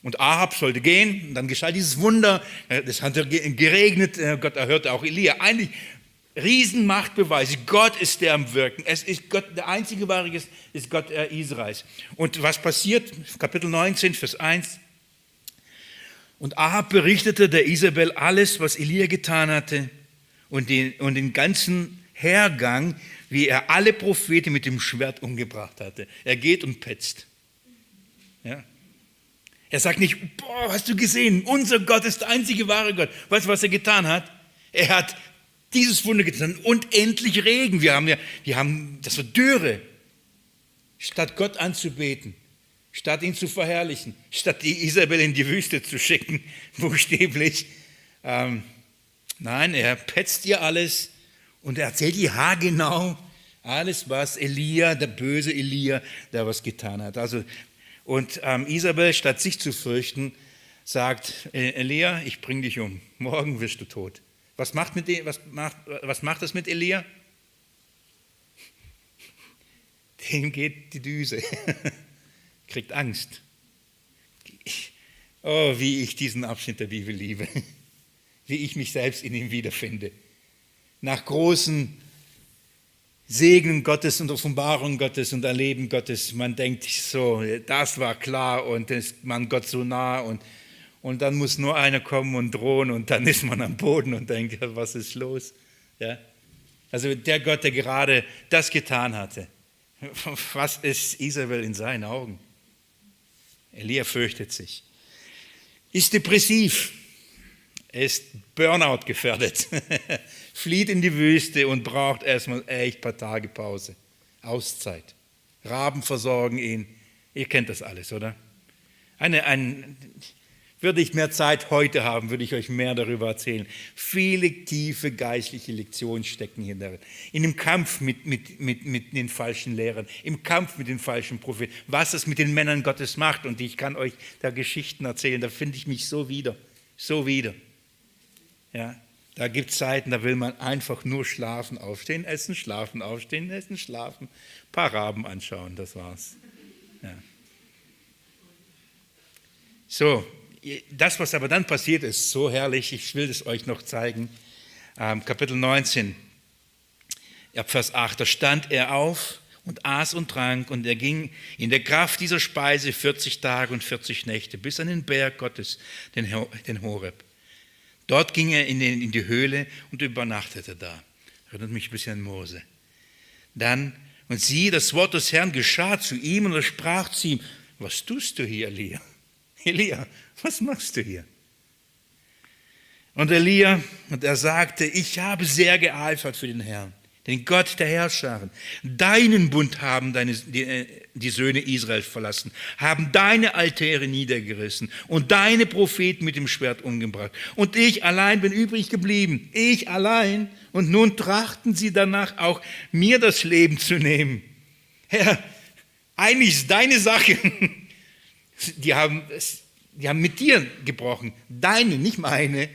Und Ahab sollte gehen, und dann geschah dieses Wunder, es hat geregnet, äh, Gott erhörte auch Elia. Eigentlich Riesenmachtbeweise, Gott ist der am Wirken. Es ist Gott, der einzige wahre ist, ist Gott äh, Israels. Und was passiert? Kapitel 19, Vers 1. Und Ahab berichtete der Isabel alles, was Elia getan hatte und den, und den ganzen Hergang, wie er alle Propheten mit dem Schwert umgebracht hatte. Er geht und petzt. Er sagt nicht, boah, hast du gesehen, unser Gott ist der einzige wahre Gott. Weißt du, was er getan hat? Er hat dieses Wunder getan und endlich Regen. Wir haben ja, wir haben, das war Dürre. Statt Gott anzubeten, statt ihn zu verherrlichen, statt die Isabel in die Wüste zu schicken, buchstäblich. Ähm, nein, er petzt ihr alles und er erzählt ihr haargenau alles, was Elia, der böse Elia, da was getan hat. Also und ähm, Isabel, statt sich zu fürchten, sagt, äh, Elia, ich bring dich um, morgen wirst du tot. Was macht, mit, was macht, was macht das mit Elia? Dem geht die Düse, kriegt Angst. Oh, wie ich diesen Abschnitt der Bibel liebe, wie ich mich selbst in ihm wiederfinde. Nach großen Segen Gottes und Offenbarung Gottes und Erleben Gottes. Man denkt so, das war klar und ist man Gott so nah und, und dann muss nur einer kommen und drohen und dann ist man am Boden und denkt, was ist los? Ja? Also der Gott, der gerade das getan hatte, was ist Isabel in seinen Augen? Elia fürchtet sich, ist depressiv, ist Burnout gefährdet. flieht in die Wüste und braucht erstmal echt ein paar Tage Pause. Auszeit. Raben versorgen ihn. Ihr kennt das alles, oder? Eine, ein, würde ich mehr Zeit heute haben, würde ich euch mehr darüber erzählen. Viele tiefe geistliche Lektionen stecken hier darin. In dem Kampf mit, mit, mit, mit den falschen Lehrern, im Kampf mit den falschen Propheten, was es mit den Männern Gottes macht. Und ich kann euch da Geschichten erzählen, da finde ich mich so wieder, so wieder. Ja, da gibt es Zeiten, da will man einfach nur schlafen, aufstehen, essen, schlafen, aufstehen, essen, schlafen, ein paar Raben anschauen, das war's. Ja. So, das, was aber dann passiert ist, so herrlich, ich will es euch noch zeigen. Ähm, Kapitel 19, ab Vers 8, da stand er auf und aß und trank und er ging in der Kraft dieser Speise 40 Tage und 40 Nächte bis an den Berg Gottes, den, den Horeb. Dort ging er in, den, in die Höhle und übernachtete da. Erinnert mich ein bisschen an Mose. Dann, und sieh, das Wort des Herrn geschah zu ihm und er sprach zu ihm, was tust du hier, Elia? Elia, was machst du hier? Und Elia, und er sagte, ich habe sehr geeifert für den Herrn den Gott der Herrscher. Deinen Bund haben deine, die, äh, die, Söhne Israels verlassen, haben deine Altäre niedergerissen und deine Propheten mit dem Schwert umgebracht. Und ich allein bin übrig geblieben, ich allein. Und nun trachten sie danach auch, mir das Leben zu nehmen. Herr, eigentlich ist deine Sache. Die haben, die haben mit dir gebrochen, deine, nicht meine.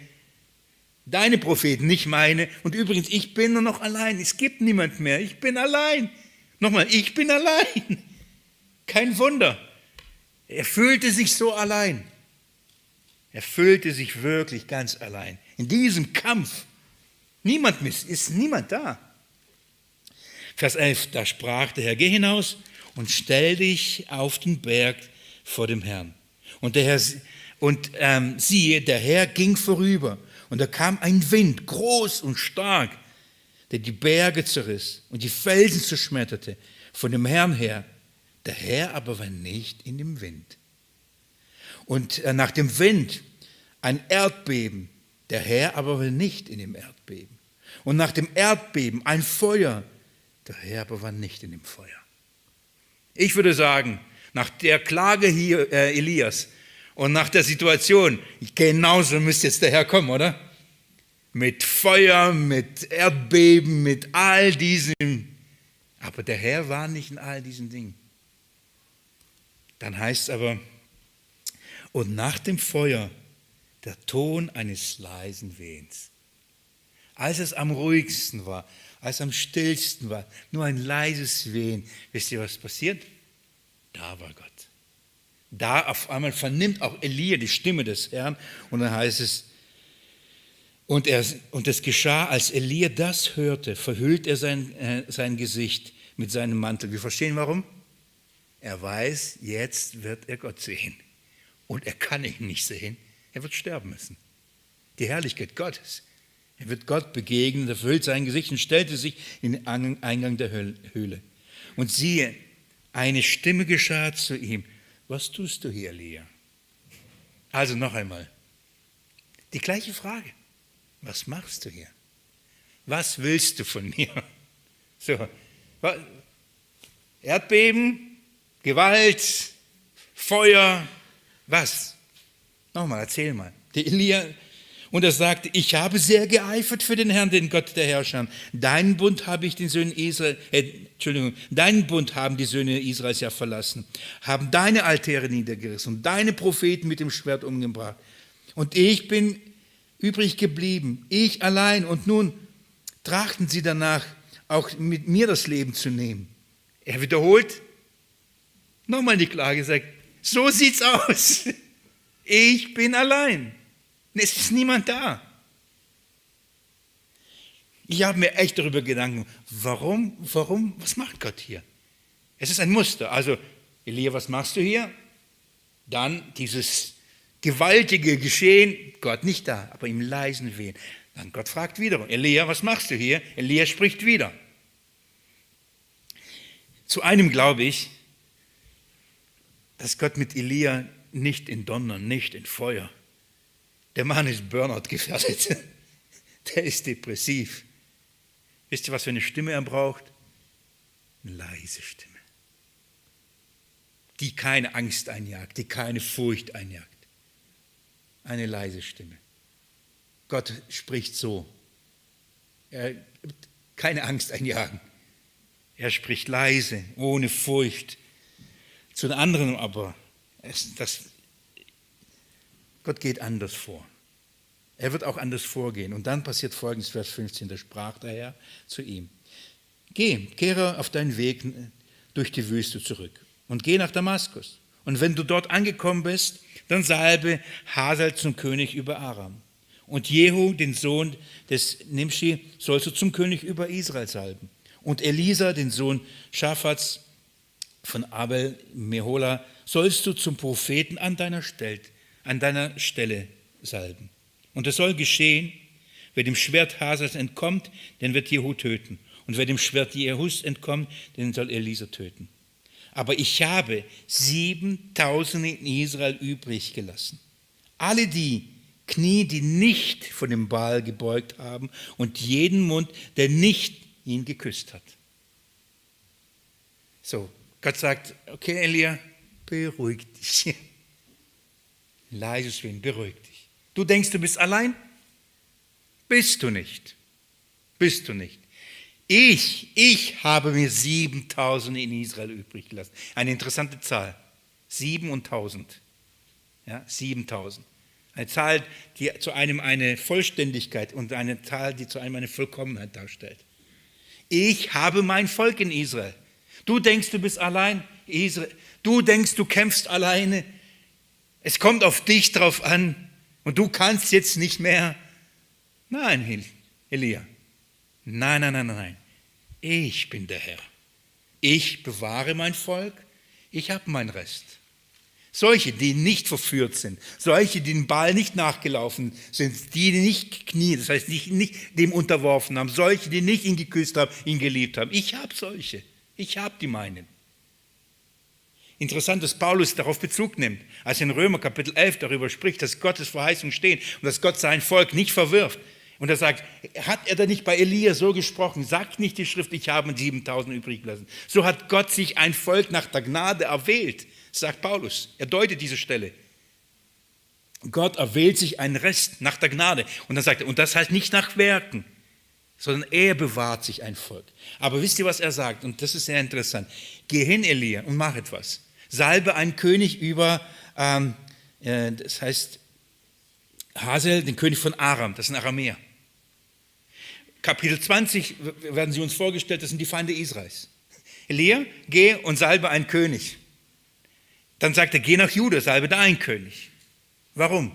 Deine Propheten, nicht meine. Und übrigens, ich bin nur noch allein. Es gibt niemand mehr. Ich bin allein. Nochmal, ich bin allein. Kein Wunder. Er fühlte sich so allein. Er fühlte sich wirklich ganz allein. In diesem Kampf. Niemand ist niemand da. Vers 11, da sprach der Herr, geh hinaus und stell dich auf den Berg vor dem Herrn. Und, der Herr, und ähm, siehe, der Herr ging vorüber und da kam ein Wind, groß und stark, der die Berge zerriss und die Felsen zerschmetterte von dem Herrn her. Der Herr aber war nicht in dem Wind. Und äh, nach dem Wind ein Erdbeben, der Herr aber war nicht in dem Erdbeben. Und nach dem Erdbeben ein Feuer, der Herr aber war nicht in dem Feuer. Ich würde sagen, nach der Klage hier äh, Elias und nach der Situation, genauso müsste jetzt der Herr kommen, oder? Mit Feuer, mit Erdbeben, mit all diesem. Aber der Herr war nicht in all diesen Dingen. Dann heißt es aber, und nach dem Feuer der Ton eines leisen Wehens. Als es am ruhigsten war, als es am stillsten war, nur ein leises Wehen. Wisst ihr, was passiert? Da war Gott. Da auf einmal vernimmt auch Elia die Stimme des Herrn und dann heißt es, und, er, und es geschah, als Elia das hörte, verhüllt er sein, äh, sein Gesicht mit seinem Mantel. Wir verstehen warum? Er weiß, jetzt wird er Gott sehen. Und er kann ihn nicht sehen. Er wird sterben müssen. Die Herrlichkeit Gottes. Er wird Gott begegnen, er verhüllt sein Gesicht und stellte sich in den Eingang der Höhle. Und siehe, eine Stimme geschah zu ihm. Was tust du hier, Elia? Also noch einmal. Die gleiche Frage. Was machst du hier? Was willst du von mir? So, Erdbeben, Gewalt, Feuer, was? Nochmal, erzähl mal. Der Elia, und er sagte, ich habe sehr geeifert für den Herrn, den Gott der Herrscher. Deinen Bund habe ich den Söhnen Israel, äh, Entschuldigung, deinen Bund haben die Söhne Israels ja verlassen, haben deine Altäre niedergerissen deine Propheten mit dem Schwert umgebracht. Und ich bin übrig geblieben, ich allein. Und nun trachten sie danach, auch mit mir das Leben zu nehmen. Er wiederholt nochmal die Klage, sagt, so sieht's aus. Ich bin allein. Es ist niemand da. Ich habe mir echt darüber Gedanken, warum, warum, was macht Gott hier? Es ist ein Muster. Also, Elia, was machst du hier? Dann dieses gewaltige Geschehen, Gott nicht da, aber im leisen Wehen. Dann Gott fragt wieder, Elia, was machst du hier? Elia spricht wieder. Zu einem glaube ich, dass Gott mit Elia nicht in Donner, nicht in Feuer. Der Mann ist Burnout gefährdet. Der ist depressiv. Wisst ihr, was für eine Stimme er braucht? Eine leise Stimme, die keine Angst einjagt, die keine Furcht einjagt. Eine leise Stimme. Gott spricht so. Er keine Angst einjagen. Er spricht leise, ohne Furcht. Zu den anderen aber das, Gott geht anders vor. Er wird auch anders vorgehen. Und dann passiert folgendes, Vers 15, da sprach der Herr zu ihm. Geh, kehre auf deinen Weg durch die Wüste zurück und geh nach Damaskus. Und wenn du dort angekommen bist, dann salbe Hasal zum König über Aram. Und Jehu, den Sohn des Nimshi, sollst du zum König über Israel salben. Und Elisa, den Sohn Schaphats von Abel Mehola, sollst du zum Propheten an deiner, Stelle, an deiner Stelle salben. Und es soll geschehen, wer dem Schwert Hasas entkommt, den wird Jehu töten. Und wer dem Schwert Jehus entkommt, den soll Elisa töten. Aber ich habe siebentausend in Israel übrig gelassen. Alle die Knie, die nicht von dem Baal gebeugt haben und jeden Mund, der nicht ihn geküsst hat. So, Gott sagt, okay, Elia, beruhig dich. Leises Wind, beruhig dich. Du denkst, du bist allein? Bist du nicht. Bist du nicht. Ich, ich habe mir 7000 in Israel übrig gelassen. Eine interessante Zahl. 7000. Ja, 7000. Eine Zahl, die zu einem eine Vollständigkeit und eine Zahl, die zu einem eine Vollkommenheit darstellt. Ich habe mein Volk in Israel. Du denkst, du bist allein? Du denkst, du kämpfst alleine. Es kommt auf dich drauf an und du kannst jetzt nicht mehr. Nein, Elia. Nein, nein, nein, nein. Ich bin der Herr. Ich bewahre mein Volk. Ich habe meinen Rest. Solche, die nicht verführt sind, solche, die den Ball nicht nachgelaufen sind, die nicht knien, das heißt nicht, nicht dem unterworfen haben, solche, die nicht ihn geküsst haben, ihn geliebt haben. Ich habe solche. Ich habe die meinen. Interessant, dass Paulus darauf Bezug nimmt, als er in Römer Kapitel 11 darüber spricht, dass Gottes Verheißungen stehen und dass Gott sein Volk nicht verwirft. Und er sagt, hat er da nicht bei Elia so gesprochen? Sagt nicht die Schrift, ich habe 7000 übrig gelassen. So hat Gott sich ein Volk nach der Gnade erwählt, sagt Paulus. Er deutet diese Stelle. Gott erwählt sich einen Rest nach der Gnade. Und dann sagt er, und das heißt nicht nach Werken, sondern er bewahrt sich ein Volk. Aber wisst ihr, was er sagt? Und das ist sehr interessant. Geh hin, Elia, und mach etwas. Salbe einen König über, ähm, äh, das heißt Hasel, den König von Aram, das ist ein Aramäer. Kapitel 20 werden sie uns vorgestellt, das sind die Feinde Israels. Elia, geh und salbe einen König. Dann sagt er, geh nach Juda, salbe da einen König. Warum?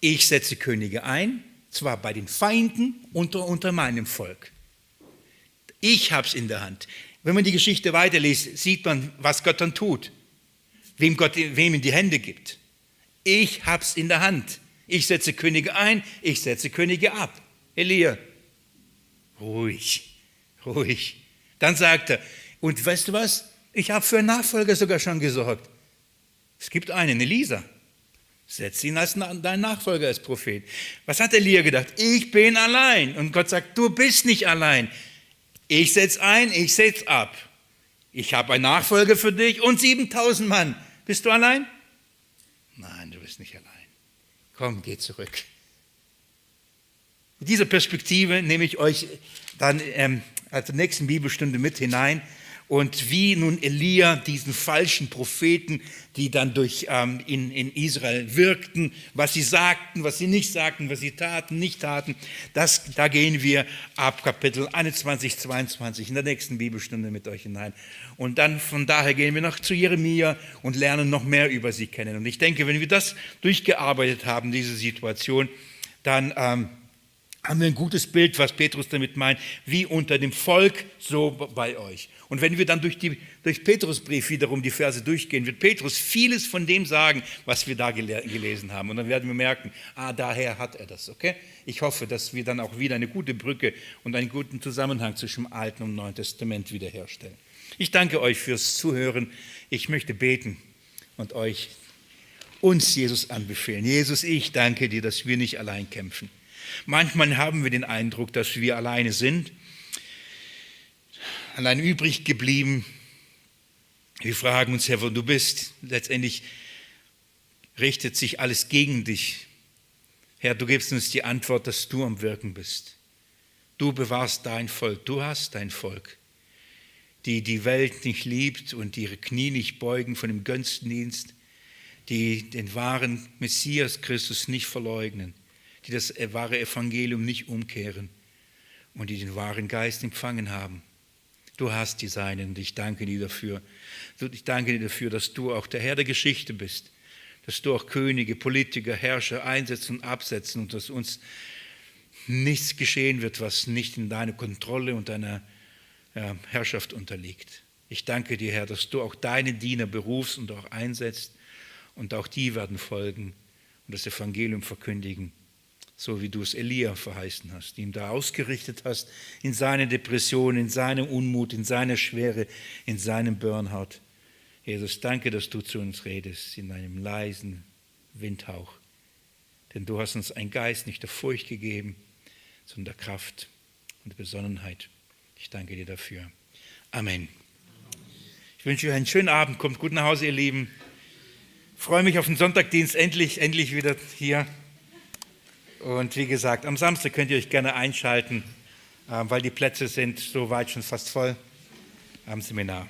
Ich setze Könige ein, zwar bei den Feinden und unter meinem Volk. Ich habe es in der Hand. Wenn man die Geschichte weiterliest, sieht man, was Gott dann tut, wem Gott wem in die Hände gibt. Ich habe es in der Hand. Ich setze Könige ein, ich setze Könige ab. Elia, ruhig, ruhig. Dann sagt er, und weißt du was? Ich habe für einen Nachfolger sogar schon gesorgt. Es gibt einen, Elisa. Setz ihn als dein Nachfolger als Prophet. Was hat Elia gedacht? Ich bin allein. Und Gott sagt, du bist nicht allein. Ich setze ein, ich setze ab. Ich habe einen Nachfolger für dich und 7000 Mann. Bist du allein? Nein, du bist nicht allein. Komm, geh zurück. Mit dieser Perspektive nehme ich euch dann ähm, als nächsten Bibelstunde mit hinein und wie nun Elia diesen falschen Propheten, die dann durch ähm, in, in Israel wirkten, was sie sagten, was sie nicht sagten, was sie taten, nicht taten, das, da gehen wir ab Kapitel 21, 22 in der nächsten Bibelstunde mit euch hinein. Und dann von daher gehen wir noch zu Jeremia und lernen noch mehr über sie kennen. Und ich denke, wenn wir das durchgearbeitet haben, diese Situation, dann ähm, haben wir ein gutes Bild, was Petrus damit meint, wie unter dem Volk, so bei euch. Und wenn wir dann durch, die, durch Petrusbrief wiederum die Verse durchgehen, wird Petrus vieles von dem sagen, was wir da gelesen haben. Und dann werden wir merken, ah, daher hat er das, okay? Ich hoffe, dass wir dann auch wieder eine gute Brücke und einen guten Zusammenhang zwischen dem Alten und Neuen Testament wiederherstellen. Ich danke euch fürs Zuhören. Ich möchte beten und euch uns Jesus anbefehlen. Jesus, ich danke dir, dass wir nicht allein kämpfen. Manchmal haben wir den Eindruck, dass wir alleine sind, allein übrig geblieben. Wir fragen uns, Herr, wo du bist. Letztendlich richtet sich alles gegen dich. Herr, du gibst uns die Antwort, dass du am Wirken bist. Du bewahrst dein Volk, du hast dein Volk, die die Welt nicht liebt und ihre Knie nicht beugen von dem Götzendienst, die den wahren Messias Christus nicht verleugnen die das wahre Evangelium nicht umkehren und die den wahren Geist empfangen haben. Du hast die Seinen und ich danke dir dafür. Ich danke dir dafür, dass du auch der Herr der Geschichte bist, dass du auch Könige, Politiker, Herrscher einsetzen und absetzen und dass uns nichts geschehen wird, was nicht in deiner Kontrolle und deiner Herrschaft unterliegt. Ich danke dir, Herr, dass du auch deine Diener berufst und auch einsetzt und auch die werden folgen und das Evangelium verkündigen so wie du es Elia verheißen hast, ihm da ausgerichtet hast, in seine Depression, in seinem Unmut, in seiner Schwere, in seinem Burnout. Jesus, danke, dass du zu uns redest in einem leisen Windhauch. Denn du hast uns einen Geist nicht der Furcht gegeben, sondern der Kraft und Besonnenheit. Ich danke dir dafür. Amen. Ich wünsche euch einen schönen Abend. Kommt gut nach Hause, ihr Lieben. Ich freue mich auf den Sonntagdienst. Endlich, endlich wieder hier. Und wie gesagt, am Samstag könnt ihr euch gerne einschalten, äh, weil die Plätze sind soweit schon fast voll am Seminar.